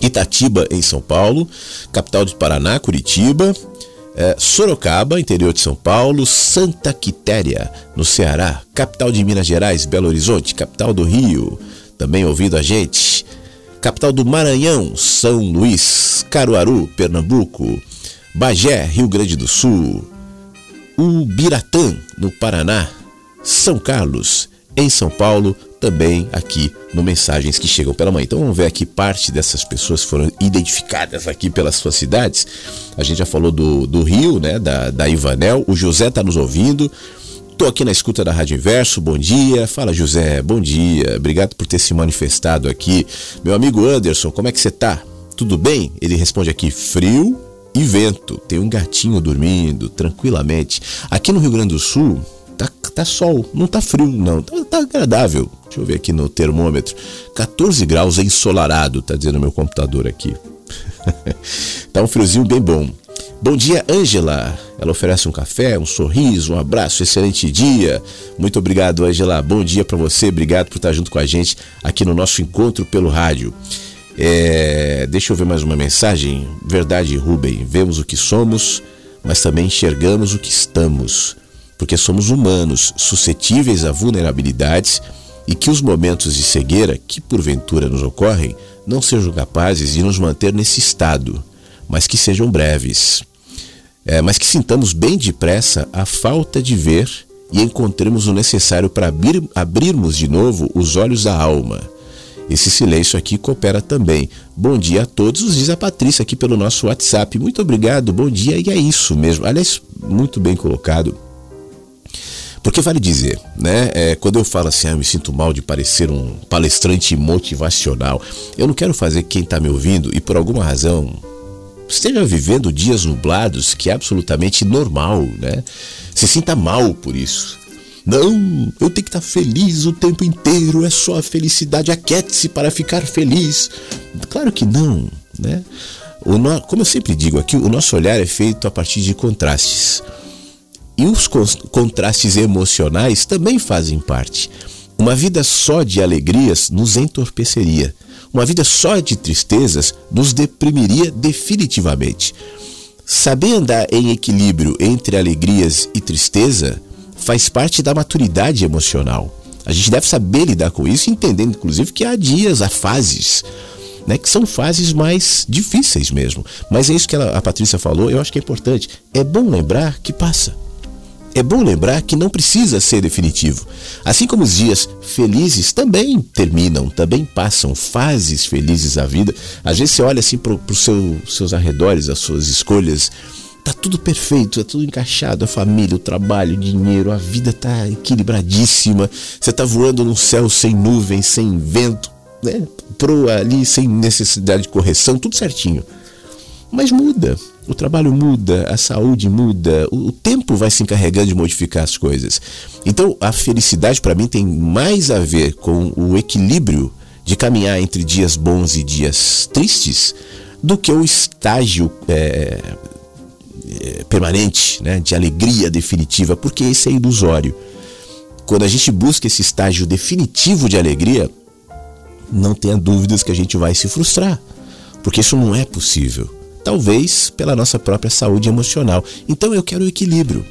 Itatiba, em São Paulo. Capital do Paraná, Curitiba. É, Sorocaba, interior de São Paulo, Santa Quitéria, no Ceará, capital de Minas Gerais, Belo Horizonte, capital do Rio, também ouvindo a gente, capital do Maranhão, São Luís, Caruaru, Pernambuco, Bagé, Rio Grande do Sul, Ubiratã, no Paraná, São Carlos, em São Paulo, também aqui no Mensagens que Chegam pela Manhã. Então vamos ver aqui parte dessas pessoas foram identificadas aqui pelas suas cidades. A gente já falou do, do Rio, né, da, da Ivanel, o José está nos ouvindo. Estou aqui na escuta da Rádio Inverso, bom dia. Fala José, bom dia. Obrigado por ter se manifestado aqui. Meu amigo Anderson, como é que você tá? Tudo bem? Ele responde aqui, frio e vento. Tem um gatinho dormindo tranquilamente. Aqui no Rio Grande do Sul, tá, tá sol, não tá frio, não. Tá, tá, agradável. Deixa eu ver aqui no termômetro. 14 graus ensolarado, tá dizendo meu computador aqui. tá um friozinho bem bom. Bom dia, Ângela. Ela oferece um café, um sorriso, um abraço, excelente dia. Muito obrigado, Ângela. Bom dia para você. Obrigado por estar junto com a gente aqui no nosso encontro pelo rádio. É, deixa eu ver mais uma mensagem. Verdade, Rubem. Vemos o que somos, mas também enxergamos o que estamos. Porque somos humanos, suscetíveis a vulnerabilidades e que os momentos de cegueira que porventura nos ocorrem não sejam capazes de nos manter nesse estado, mas que sejam breves. É, mas que sintamos bem depressa a falta de ver e encontremos o necessário para abrir, abrirmos de novo os olhos da alma esse silêncio aqui coopera também. Bom dia a todos, diz a Patrícia aqui pelo nosso WhatsApp. Muito obrigado, bom dia, e é isso mesmo. Aliás, muito bem colocado. Porque vale dizer, né? É, quando eu falo assim, ah, eu me sinto mal de parecer um palestrante motivacional, eu não quero fazer quem está me ouvindo e por alguma razão esteja vivendo dias nublados, que é absolutamente normal, né? Se sinta mal por isso. Não, eu tenho que estar feliz o tempo inteiro, é só a felicidade, aquete-se para ficar feliz. Claro que não, né? No, como eu sempre digo aqui, o nosso olhar é feito a partir de contrastes. E os contrastes emocionais também fazem parte. Uma vida só de alegrias nos entorpeceria. Uma vida só de tristezas nos deprimiria definitivamente. Saber andar em equilíbrio entre alegrias e tristeza faz parte da maturidade emocional. A gente deve saber lidar com isso, entendendo inclusive que há dias, há fases, né, que são fases mais difíceis mesmo. Mas é isso que ela, a Patrícia falou, eu acho que é importante. É bom lembrar que passa. É bom lembrar que não precisa ser definitivo. Assim como os dias felizes também terminam, também passam fases felizes à vida. Às vezes você olha assim para os seu, seus arredores, as suas escolhas Tá tudo perfeito, é tudo encaixado, a família, o trabalho, o dinheiro, a vida tá equilibradíssima. Você tá voando no céu sem nuvens, sem vento, né? Pro ali sem necessidade de correção, tudo certinho. Mas muda, o trabalho muda, a saúde muda, o tempo vai se encarregando de modificar as coisas. Então, a felicidade para mim tem mais a ver com o equilíbrio de caminhar entre dias bons e dias tristes do que o estágio é, eh, permanente, né, de alegria definitiva, porque esse é ilusório. Quando a gente busca esse estágio definitivo de alegria, não tenha dúvidas que a gente vai se frustrar, porque isso não é possível. Talvez pela nossa própria saúde emocional. Então eu quero o equilíbrio.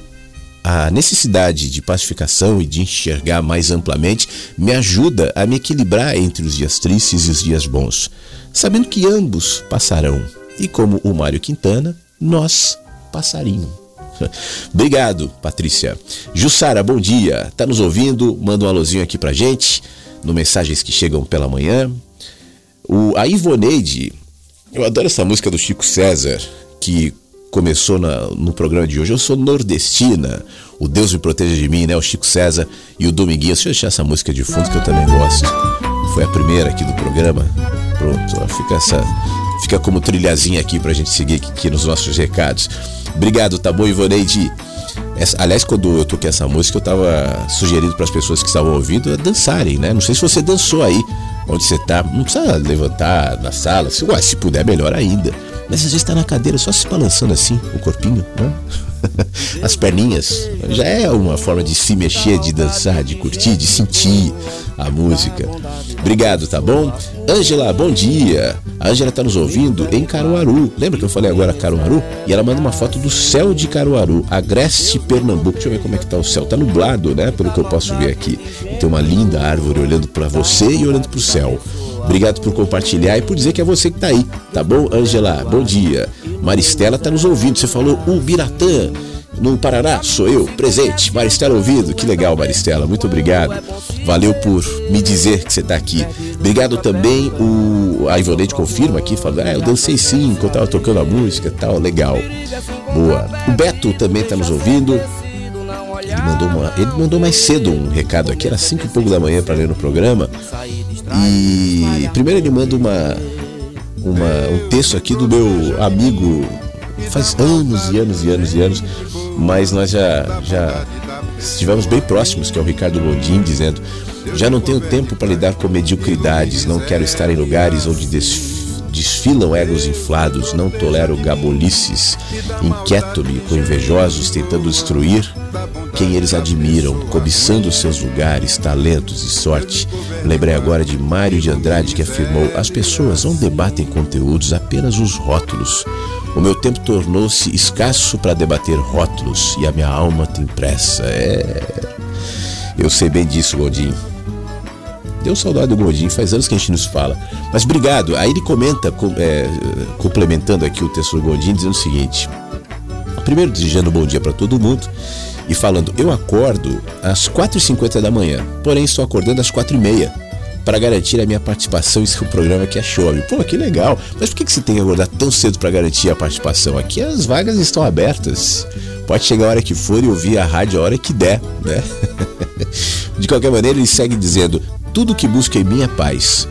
A necessidade de pacificação e de enxergar mais amplamente me ajuda a me equilibrar entre os dias tristes e os dias bons, sabendo que ambos passarão. E como o Mário Quintana, nós passarinho. Obrigado, Patrícia. Jussara, bom dia. Tá nos ouvindo? Manda um alôzinho aqui pra gente, no Mensagens que Chegam pela Manhã. O, a Ivoneide, eu adoro essa música do Chico César, que começou na, no programa de hoje. Eu sou nordestina, o Deus me proteja de mim, né? O Chico César e o Dominguinhos. Deixa eu deixar essa música de fundo que eu também gosto. Foi a primeira aqui do programa. Pronto, fica essa. Fica como trilhazinha aqui pra gente seguir aqui nos nossos recados. Obrigado, tá bom, Ivoneide? Aliás, quando eu toquei essa música, eu tava sugerindo para as pessoas que estavam ouvindo dançarem, né? Não sei se você dançou aí, onde você tá. Não precisa levantar na sala. Se, ué, se puder, melhor ainda. Mas às vezes está na cadeira só se balançando assim, o corpinho, né? As perninhas. Já é uma forma de se mexer, de dançar, de curtir, de sentir a música. Obrigado, tá bom? Ângela, bom dia. A Ângela está nos ouvindo em Caruaru. Lembra que eu falei agora Caruaru? E ela manda uma foto do céu de Caruaru, Agreste, Pernambuco. Deixa eu ver como é que tá o céu. Tá nublado, né? Pelo que eu posso ver aqui. E tem uma linda árvore olhando para você e olhando para o céu. Obrigado por compartilhar e por dizer que é você que está aí, tá bom, Angela? Bom dia. Maristela está nos ouvindo. Você falou Ubiratã. No Paraná, sou eu, presente. Maristela ouvindo, que legal, Maristela, muito obrigado. Valeu por me dizer que você está aqui. Obrigado também, o a Ivonete confirma aqui, falando, ah, eu dancei sim, quando eu tava tocando a música tal, legal. Boa. O Beto também está nos ouvindo. Ele mandou, uma, ele mandou mais cedo um recado aqui, era cinco e pouco da manhã para ler no programa. E primeiro ele manda uma, uma, um texto aqui do meu amigo, faz anos e anos e anos e anos, mas nós já, já estivemos bem próximos, que é o Ricardo Gondim, dizendo: Já não tenho tempo para lidar com mediocridades, não quero estar em lugares onde desfilam egos inflados, não tolero gabolices, inquieto-me com invejosos tentando destruir quem eles admiram, cobiçando seus lugares, talentos e sorte. Lembrei agora de Mário de Andrade que afirmou: as pessoas não debatem conteúdos, apenas os rótulos. O meu tempo tornou-se escasso para debater rótulos e a minha alma tem pressa. É. Eu sei bem disso, Godinho. Deu saudade do Godinho, faz anos que a gente nos fala. Mas obrigado. Aí ele comenta, é, complementando aqui o texto do Godinho, dizendo o seguinte: primeiro desejando bom dia para todo mundo e falando: Eu acordo às 4h50 da manhã, porém estou acordando às 4h30 para garantir a minha participação em seu programa que é chove. Pô, que legal. Mas por que, que você tem que acordar tão cedo para garantir a participação? Aqui as vagas estão abertas. Pode chegar a hora que for e ouvir a rádio a hora que der, né? De qualquer maneira, ele segue dizendo: Tudo que busco em mim é paz,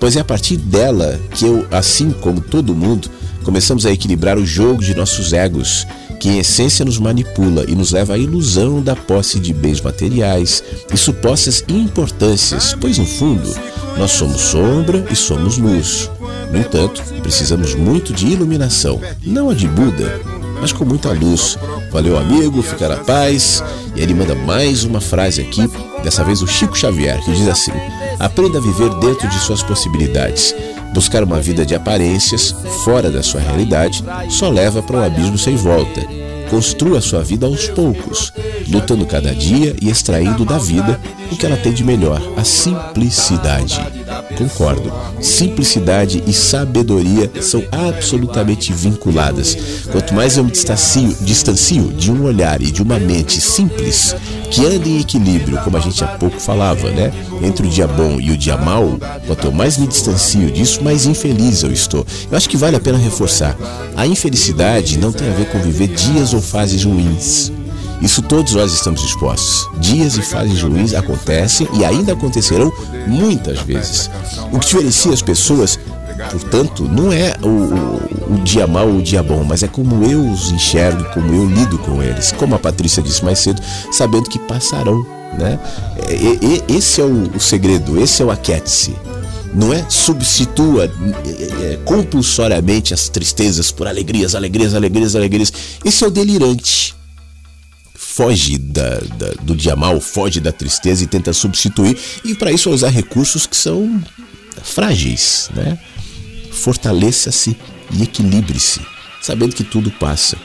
pois é a partir dela que eu, assim como todo mundo, começamos a equilibrar o jogo de nossos egos que em essência nos manipula e nos leva à ilusão da posse de bens materiais e supostas importâncias, pois no fundo nós somos sombra e somos luz. No entanto, precisamos muito de iluminação, não a de Buda, mas com muita luz. Valeu, amigo, fica na paz. E ele manda mais uma frase aqui, dessa vez o Chico Xavier, que diz assim: Aprenda a viver dentro de suas possibilidades. Buscar uma vida de aparências, fora da sua realidade, só leva para um abismo sem volta. Construa sua vida aos poucos, lutando cada dia e extraindo da vida o que ela tem de melhor, a simplicidade. Concordo. Simplicidade e sabedoria são absolutamente vinculadas. Quanto mais eu me distancio, distancio de um olhar e de uma mente simples, que anda em equilíbrio, como a gente há pouco falava, né? Entre o dia bom e o dia mau, quanto mais me distancio disso, mais infeliz eu estou. Eu acho que vale a pena reforçar. A infelicidade não tem a ver com viver dias ou fases ruins. Isso todos nós estamos expostos. Dias e fases ruins acontecem e ainda acontecerão muitas vezes. O que diferencia as pessoas, portanto, não é o, o, o dia mau ou o dia bom, mas é como eu os enxergo, como eu lido com eles. Como a Patrícia disse mais cedo, sabendo que passarão. Né? E, e, esse é o, o segredo, esse é o aquete-se não é? Substitua é, compulsoriamente as tristezas por alegrias, alegrias, alegrias, alegrias. Esse é o delirante foge da, da, do dia mal, foge da tristeza e tenta substituir, e para isso usar recursos que são frágeis, né? Fortaleça-se e equilibre-se, sabendo que tudo passa.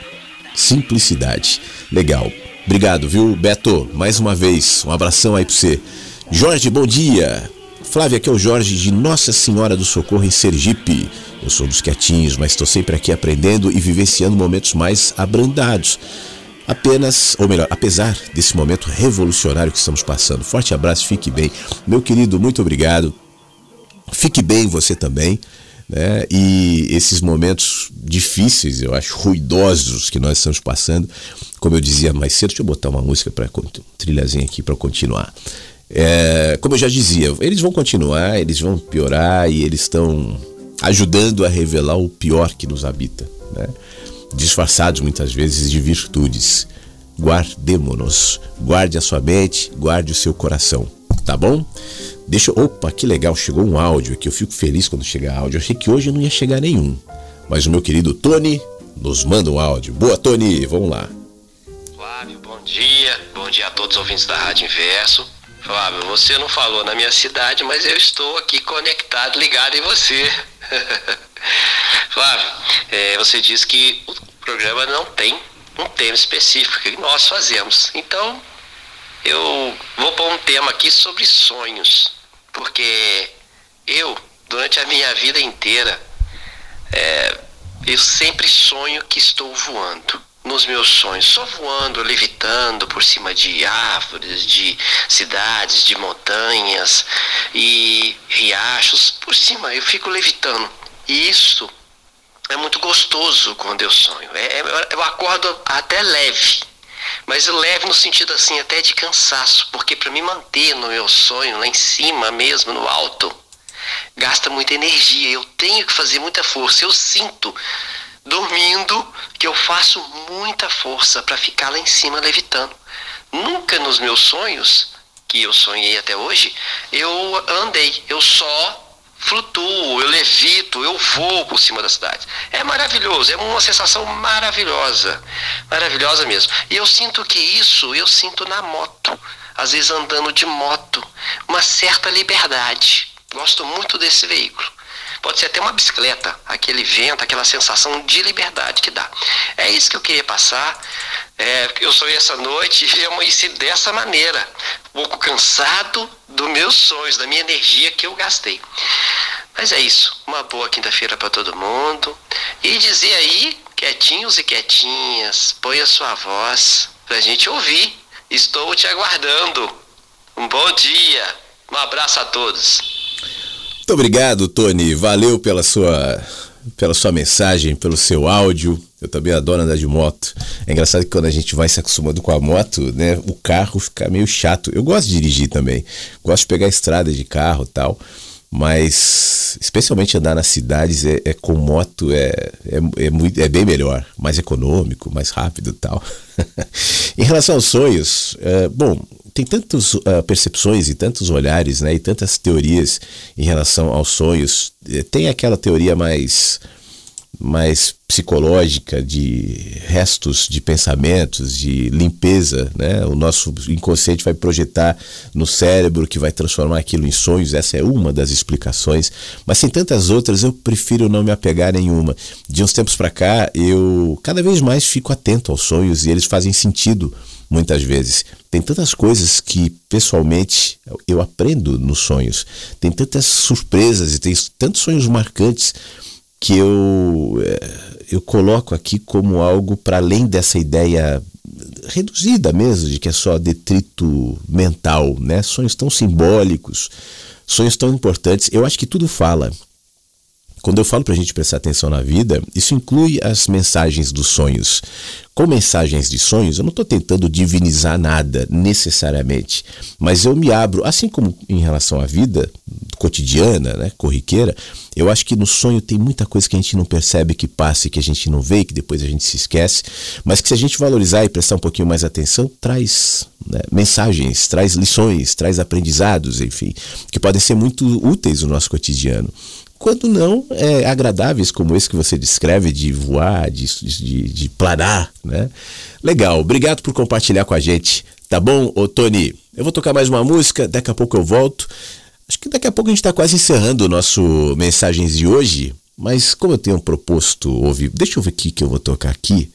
Simplicidade. Legal. Obrigado, viu, Beto? Mais uma vez, um abração aí para você. Jorge, bom dia. Flávia, aqui é o Jorge de Nossa Senhora do Socorro em Sergipe. Eu sou dos quietinhos, mas estou sempre aqui aprendendo e vivenciando momentos mais abrandados apenas, ou melhor, apesar desse momento revolucionário que estamos passando. Forte abraço, fique bem. Meu querido, muito obrigado. Fique bem você também. Né? E esses momentos difíceis, eu acho, ruidosos que nós estamos passando, como eu dizia mais cedo, deixa eu botar uma música para trilhazinha aqui para continuar. É, como eu já dizia, eles vão continuar, eles vão piorar e eles estão ajudando a revelar o pior que nos habita, né? Disfarçados muitas vezes de virtudes. Guardemos-nos, guarde a sua mente, guarde o seu coração, tá bom? Deixa, opa, que legal, chegou um áudio aqui. Eu fico feliz quando chega áudio. Eu achei que hoje não ia chegar nenhum, mas o meu querido Tony nos manda um áudio. Boa, Tony, vamos lá. Flávio, bom dia. Bom dia a todos os ouvintes da Rádio Inverso. Flávio, você não falou na minha cidade, mas eu estou aqui conectado, ligado em você. Flávio, é, você disse que o programa não tem um tema específico que nós fazemos. Então, eu vou pôr um tema aqui sobre sonhos, porque eu, durante a minha vida inteira, é, eu sempre sonho que estou voando nos meus sonhos, só voando, levitando por cima de árvores, de cidades, de montanhas e riachos, por cima eu fico levitando. E isso é muito gostoso quando eu sonho. É, é eu acordo até leve, mas leve no sentido assim até de cansaço, porque para me manter no meu sonho lá em cima mesmo, no alto, gasta muita energia. Eu tenho que fazer muita força. Eu sinto dormindo, que eu faço muita força para ficar lá em cima levitando. Nunca nos meus sonhos, que eu sonhei até hoje, eu andei, eu só flutuo, eu levito, eu vou por cima da cidade. É maravilhoso, é uma sensação maravilhosa, maravilhosa mesmo. E eu sinto que isso eu sinto na moto, às vezes andando de moto, uma certa liberdade. Gosto muito desse veículo. Pode ser até uma bicicleta, aquele vento, aquela sensação de liberdade que dá. É isso que eu queria passar. É, eu sonhei essa noite e eu amanheci dessa maneira, um pouco cansado dos meus sonhos, da minha energia que eu gastei. Mas é isso. Uma boa quinta-feira para todo mundo. E dizer aí, quietinhos e quietinhas, põe a sua voz para a gente ouvir. Estou te aguardando. Um bom dia. Um abraço a todos. Muito obrigado, Tony. Valeu pela sua, pela sua mensagem, pelo seu áudio. Eu também adoro andar de moto. É engraçado que quando a gente vai se acostumando com a moto, né, o carro fica meio chato. Eu gosto de dirigir também. Gosto de pegar estrada de carro tal. Mas, especialmente andar nas cidades é, é com moto é, é, é, muito, é bem melhor, mais econômico, mais rápido tal. em relação aos sonhos, é, bom, tem tantas uh, percepções e tantos olhares, né, e tantas teorias em relação aos sonhos. Eh, tem aquela teoria mais mais psicológica de restos de pensamentos, de limpeza, né? O nosso inconsciente vai projetar no cérebro que vai transformar aquilo em sonhos. Essa é uma das explicações, mas tem tantas outras. Eu prefiro não me apegar a nenhuma. De uns tempos para cá, eu cada vez mais fico atento aos sonhos e eles fazem sentido muitas vezes. Tem tantas coisas que, pessoalmente, eu aprendo nos sonhos. Tem tantas surpresas e tem tantos sonhos marcantes que eu, eh, eu coloco aqui como algo para além dessa ideia reduzida mesmo, de que é só detrito mental, né? Sonhos tão simbólicos, sonhos tão importantes. Eu acho que tudo fala. Quando eu falo para a gente prestar atenção na vida, isso inclui as mensagens dos sonhos. Com mensagens de sonhos, eu não estou tentando divinizar nada necessariamente, mas eu me abro, assim como em relação à vida cotidiana, né, corriqueira, eu acho que no sonho tem muita coisa que a gente não percebe que passa e que a gente não vê, que depois a gente se esquece, mas que se a gente valorizar e prestar um pouquinho mais atenção, traz né, mensagens, traz lições, traz aprendizados, enfim, que podem ser muito úteis no nosso cotidiano quando não é, agradáveis como esse que você descreve de voar, de, de, de planar, né? Legal, obrigado por compartilhar com a gente, tá bom, ô Tony? Eu vou tocar mais uma música, daqui a pouco eu volto. Acho que daqui a pouco a gente está quase encerrando o nosso Mensagens de hoje, mas como eu tenho proposto ouvir, deixa eu ver o que eu vou tocar aqui.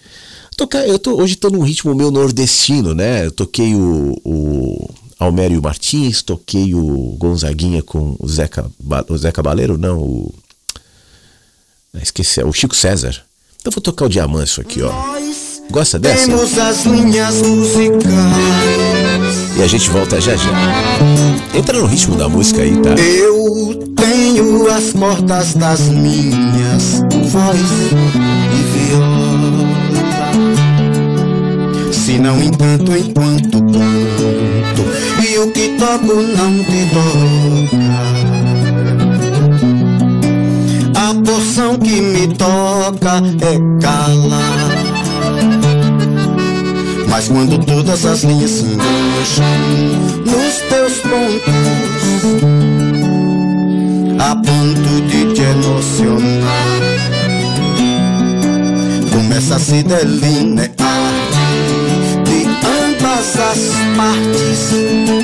Tocar, eu tô, hoje estou num ritmo meu nordestino, né? Eu toquei o, o Almério Martins, toquei o Gonzaguinha com o Zeca, o Zeca Baleiro, não, o. Ah, esqueci, o Chico César. Então vou tocar o Diamanso aqui, ó. Gosta dessa? Temos as linhas musicais. E a gente volta já já. Entra no ritmo da música aí, tá? Eu tenho as portas das minhas voz e viola. Se não entanto, enquanto canto o que toco não te toca. A porção que me toca é calar. Mas quando todas as linhas se engancham nos teus pontos, a ponto de te emocionar, começa a se delinear de ambas as partes.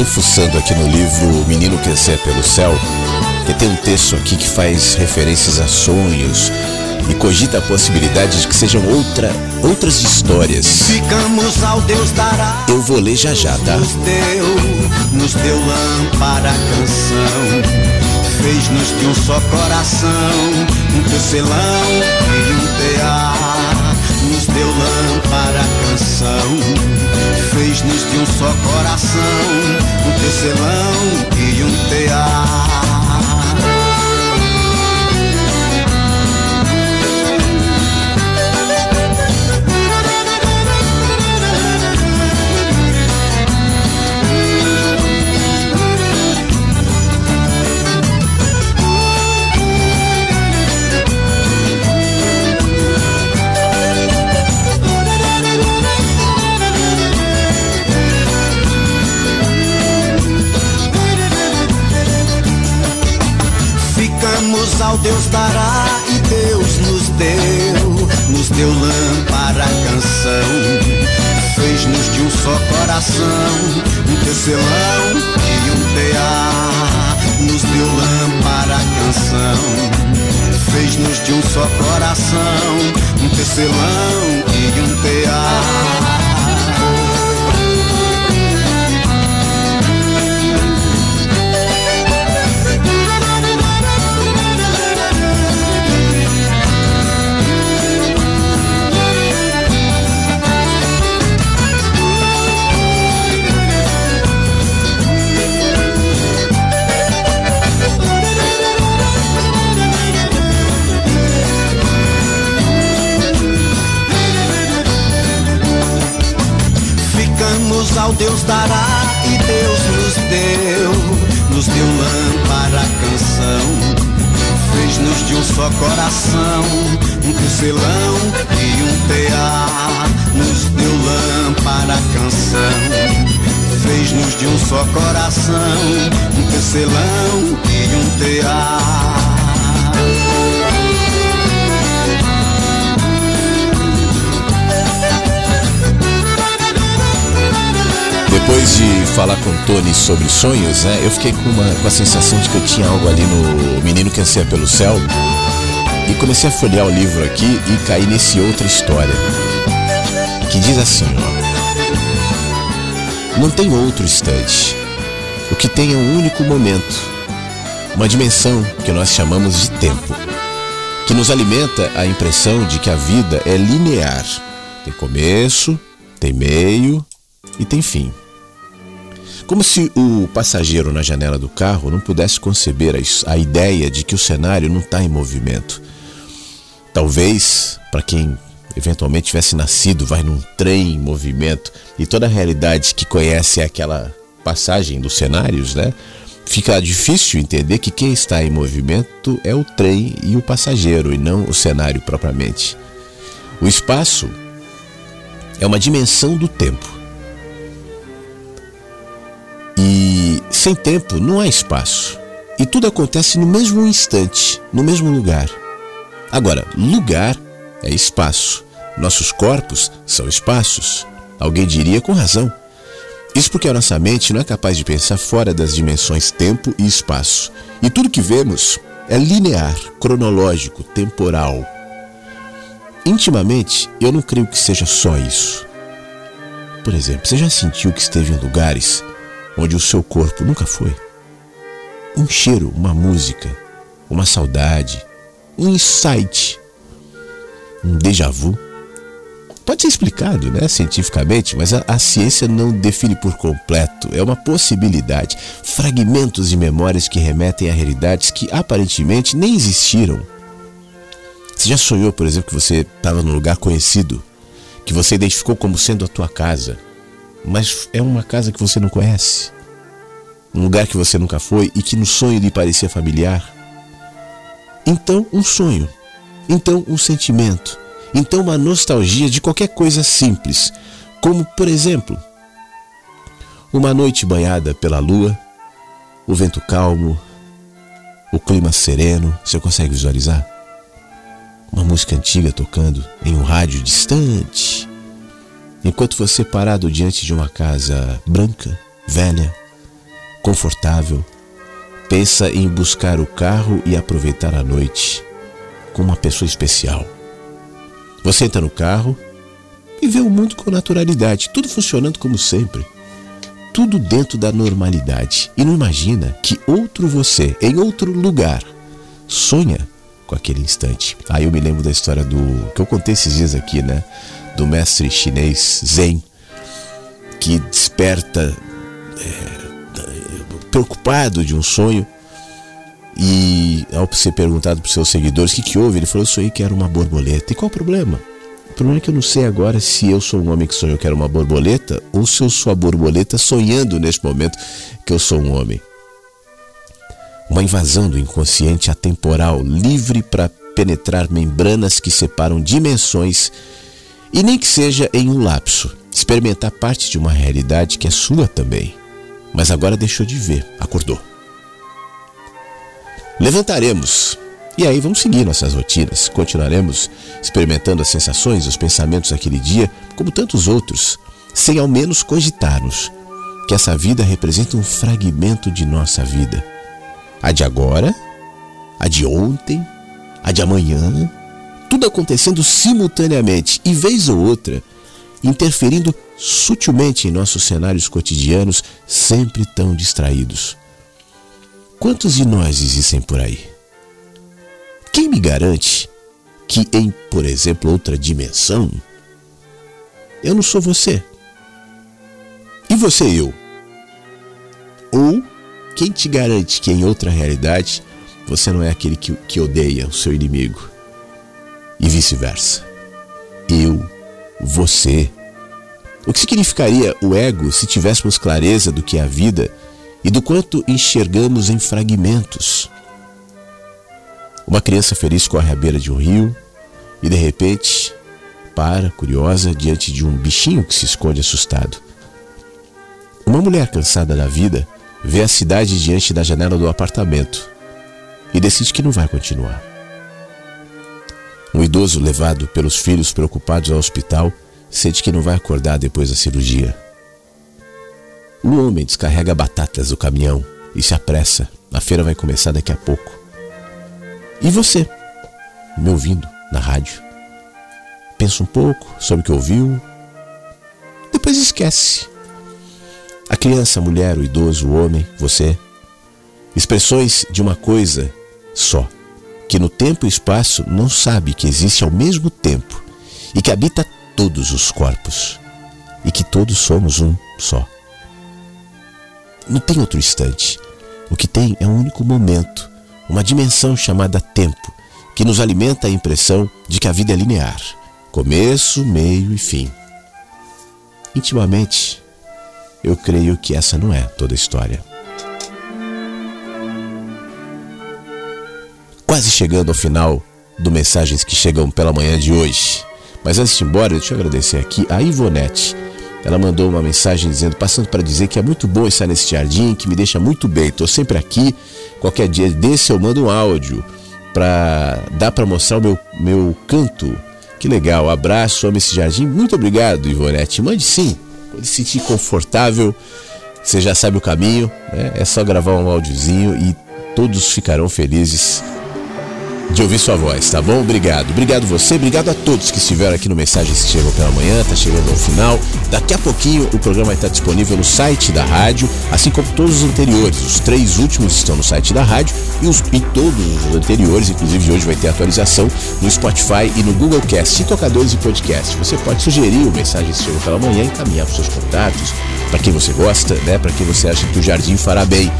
Tô fuçando aqui no livro O Menino Crescer pelo Céu, que tem um texto aqui que faz referências a sonhos e cogita a possibilidade de que sejam outra, outras histórias. Ficamos ao Deus dará. Eu vou ler já já, tá? Nos deu, nos deu lâmpada canção. Fez-nos de um só coração, um tecelão e um tear. Nos deu lâmpada canção fez-nos de um só coração, um tecelão e um tear. Ao Deus dará e Deus nos deu, nos deu lâmpada canção, fez-nos de um só coração, um tecelão e um tear, nos deu lâmpada canção, fez-nos de um só coração, um tecelão e um tear. Deus dará e Deus nos deu, nos deu lâmpada canção. Fez-nos de um só coração, um tecelão e um tear. Nos deu lâmpada canção. Fez-nos de um só coração, um tecelão e um tear. Depois de falar com o Tony sobre sonhos, né, eu fiquei com, uma, com a sensação de que eu tinha algo ali no Menino que Anseia pelo Céu. E comecei a folhear o livro aqui e caí nesse outra história. Que diz assim, ó. Não tem outro instante. O que tem é um único momento. Uma dimensão que nós chamamos de tempo. Que nos alimenta a impressão de que a vida é linear. Tem começo, tem meio e tem fim. Como se o passageiro na janela do carro não pudesse conceber a, a ideia de que o cenário não está em movimento. Talvez, para quem eventualmente tivesse nascido, vai num trem em movimento e toda a realidade que conhece é aquela passagem dos cenários, né? Fica difícil entender que quem está em movimento é o trem e o passageiro e não o cenário propriamente. O espaço é uma dimensão do tempo. E sem tempo não há espaço. E tudo acontece no mesmo instante, no mesmo lugar. Agora, lugar é espaço. Nossos corpos são espaços. Alguém diria com razão. Isso porque a nossa mente não é capaz de pensar fora das dimensões tempo e espaço. E tudo que vemos é linear, cronológico, temporal. Intimamente, eu não creio que seja só isso. Por exemplo, você já sentiu que esteve em lugares onde o seu corpo nunca foi. Um cheiro, uma música, uma saudade, um insight, um déjà vu. Pode ser explicado né, cientificamente, mas a, a ciência não define por completo. É uma possibilidade. Fragmentos de memórias que remetem a realidades que aparentemente nem existiram. Você já sonhou, por exemplo, que você estava num lugar conhecido, que você identificou como sendo a tua casa, mas é uma casa que você não conhece? Um lugar que você nunca foi e que no sonho lhe parecia familiar? Então, um sonho. Então, um sentimento. Então, uma nostalgia de qualquer coisa simples, como, por exemplo, uma noite banhada pela lua, o vento calmo, o clima sereno. Você consegue visualizar? uma música antiga tocando em um rádio distante, enquanto você parado diante de uma casa branca, velha, confortável, pensa em buscar o carro e aproveitar a noite com uma pessoa especial. Você entra no carro e vê o mundo com naturalidade, tudo funcionando como sempre. Tudo dentro da normalidade. E não imagina que outro você, em outro lugar, sonha com aquele instante. Aí eu me lembro da história do que eu contei esses dias aqui, né? Do mestre chinês Zen, que desperta é, preocupado de um sonho e ao ser perguntado para os seus seguidores o que, que houve, ele falou: Eu sonhei que era uma borboleta. E qual o problema? O problema é que eu não sei agora se eu sou um homem que sonhou que era uma borboleta ou se eu sou a borboleta sonhando neste momento que eu sou um homem uma invasão do inconsciente atemporal, livre para penetrar membranas que separam dimensões e nem que seja em um lapso, experimentar parte de uma realidade que é sua também, mas agora deixou de ver, acordou. Levantaremos. E aí vamos seguir nossas rotinas, continuaremos experimentando as sensações, os pensamentos daquele dia, como tantos outros, sem ao menos cogitarmos que essa vida representa um fragmento de nossa vida. A de agora, a de ontem, a de amanhã, tudo acontecendo simultaneamente e vez ou outra interferindo sutilmente em nossos cenários cotidianos, sempre tão distraídos. Quantos de nós existem por aí? Quem me garante que em, por exemplo, outra dimensão, eu não sou você? E você eu? Ou quem te garante que em outra realidade você não é aquele que, que odeia o seu inimigo? E vice-versa. Eu, você. O que significaria o ego se tivéssemos clareza do que é a vida e do quanto enxergamos em fragmentos? Uma criança feliz corre à beira de um rio e de repente para, curiosa, diante de um bichinho que se esconde assustado. Uma mulher cansada da vida vê a cidade diante da janela do apartamento e decide que não vai continuar. Um idoso levado pelos filhos preocupados ao hospital sente que não vai acordar depois da cirurgia. Um homem descarrega batatas do caminhão e se apressa. A feira vai começar daqui a pouco. E você, me ouvindo na rádio? Pensa um pouco sobre o que ouviu, depois esquece. A criança, a mulher, o idoso, o homem, você. Expressões de uma coisa só, que no tempo e espaço não sabe que existe ao mesmo tempo e que habita todos os corpos e que todos somos um só. Não tem outro instante. O que tem é um único momento, uma dimensão chamada tempo, que nos alimenta a impressão de que a vida é linear começo, meio e fim. Intimamente, eu creio que essa não é toda a história. Quase chegando ao final do Mensagens que Chegam pela manhã de hoje. Mas antes de ir embora, deixa eu agradecer aqui a Ivonete. Ela mandou uma mensagem dizendo, passando para dizer que é muito bom estar nesse jardim, que me deixa muito bem. Estou sempre aqui. Qualquer dia desse eu mando um áudio para dar para mostrar o meu, meu canto. Que legal. Abraço, amo esse jardim. Muito obrigado, Ivonete. Mande sim. Quando se sentir confortável, você já sabe o caminho, né? É só gravar um áudiozinho e todos ficarão felizes de ouvir sua voz, tá bom? Obrigado. Obrigado você, obrigado a todos que estiveram aqui no Mensagens que Chegam pela Manhã, tá chegando ao final. Daqui a pouquinho o programa vai estar disponível no site da rádio, assim como todos os anteriores. Os três últimos estão no site da rádio e, os, e todos os anteriores, inclusive hoje vai ter atualização no Spotify e no Google Cast, e tocadores e podcast. Você pode sugerir o Mensagens que Chegam pela Manhã, encaminhar para seus contatos, para quem você gosta, né? Para quem você acha que o Jardim fará bem.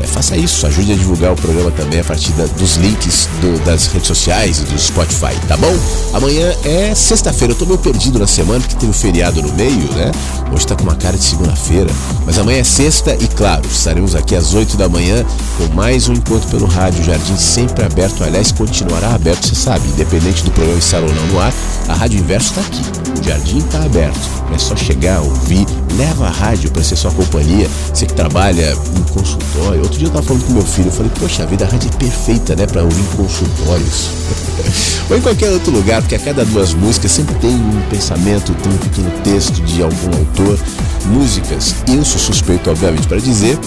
É, faça isso, ajude a divulgar o programa também a partir da, dos links do, das redes sociais e do Spotify, tá bom? Amanhã é sexta-feira, eu tô meio perdido na semana porque tem um feriado no meio, né? Hoje tá com uma cara de segunda-feira, mas amanhã é sexta e claro, estaremos aqui às 8 da manhã com mais um encontro pelo rádio Jardim sempre aberto, aliás, continuará aberto, você sabe, independente do programa estar ou não no ar, a Rádio Inverso está aqui, o Jardim está aberto, é só chegar, ouvir, leva a rádio para ser sua companhia, você que trabalha em consultório. Outro dia eu tava falando com meu filho, eu falei, poxa, a vida a rádio é perfeita, né, para ouvir consultórios. Ou em qualquer outro lugar, porque a cada duas músicas sempre tem um pensamento, tem um pequeno texto de algum autor. Músicas, eu sou suspeito, obviamente, para dizer,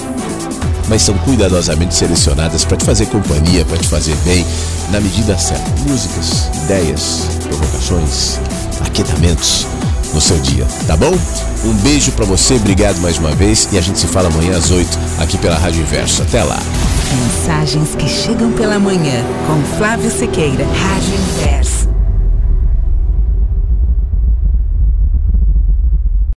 mas são cuidadosamente selecionadas para te fazer companhia, para te fazer bem, na medida certa. Músicas, ideias, provocações, aquietamentos no seu dia, tá bom? Um beijo para você, obrigado mais uma vez e a gente se fala amanhã às 8 aqui pela Rádio Inverso. Até lá. Mensagens que chegam pela manhã com Flávio Sequeira, Rádio Inverso.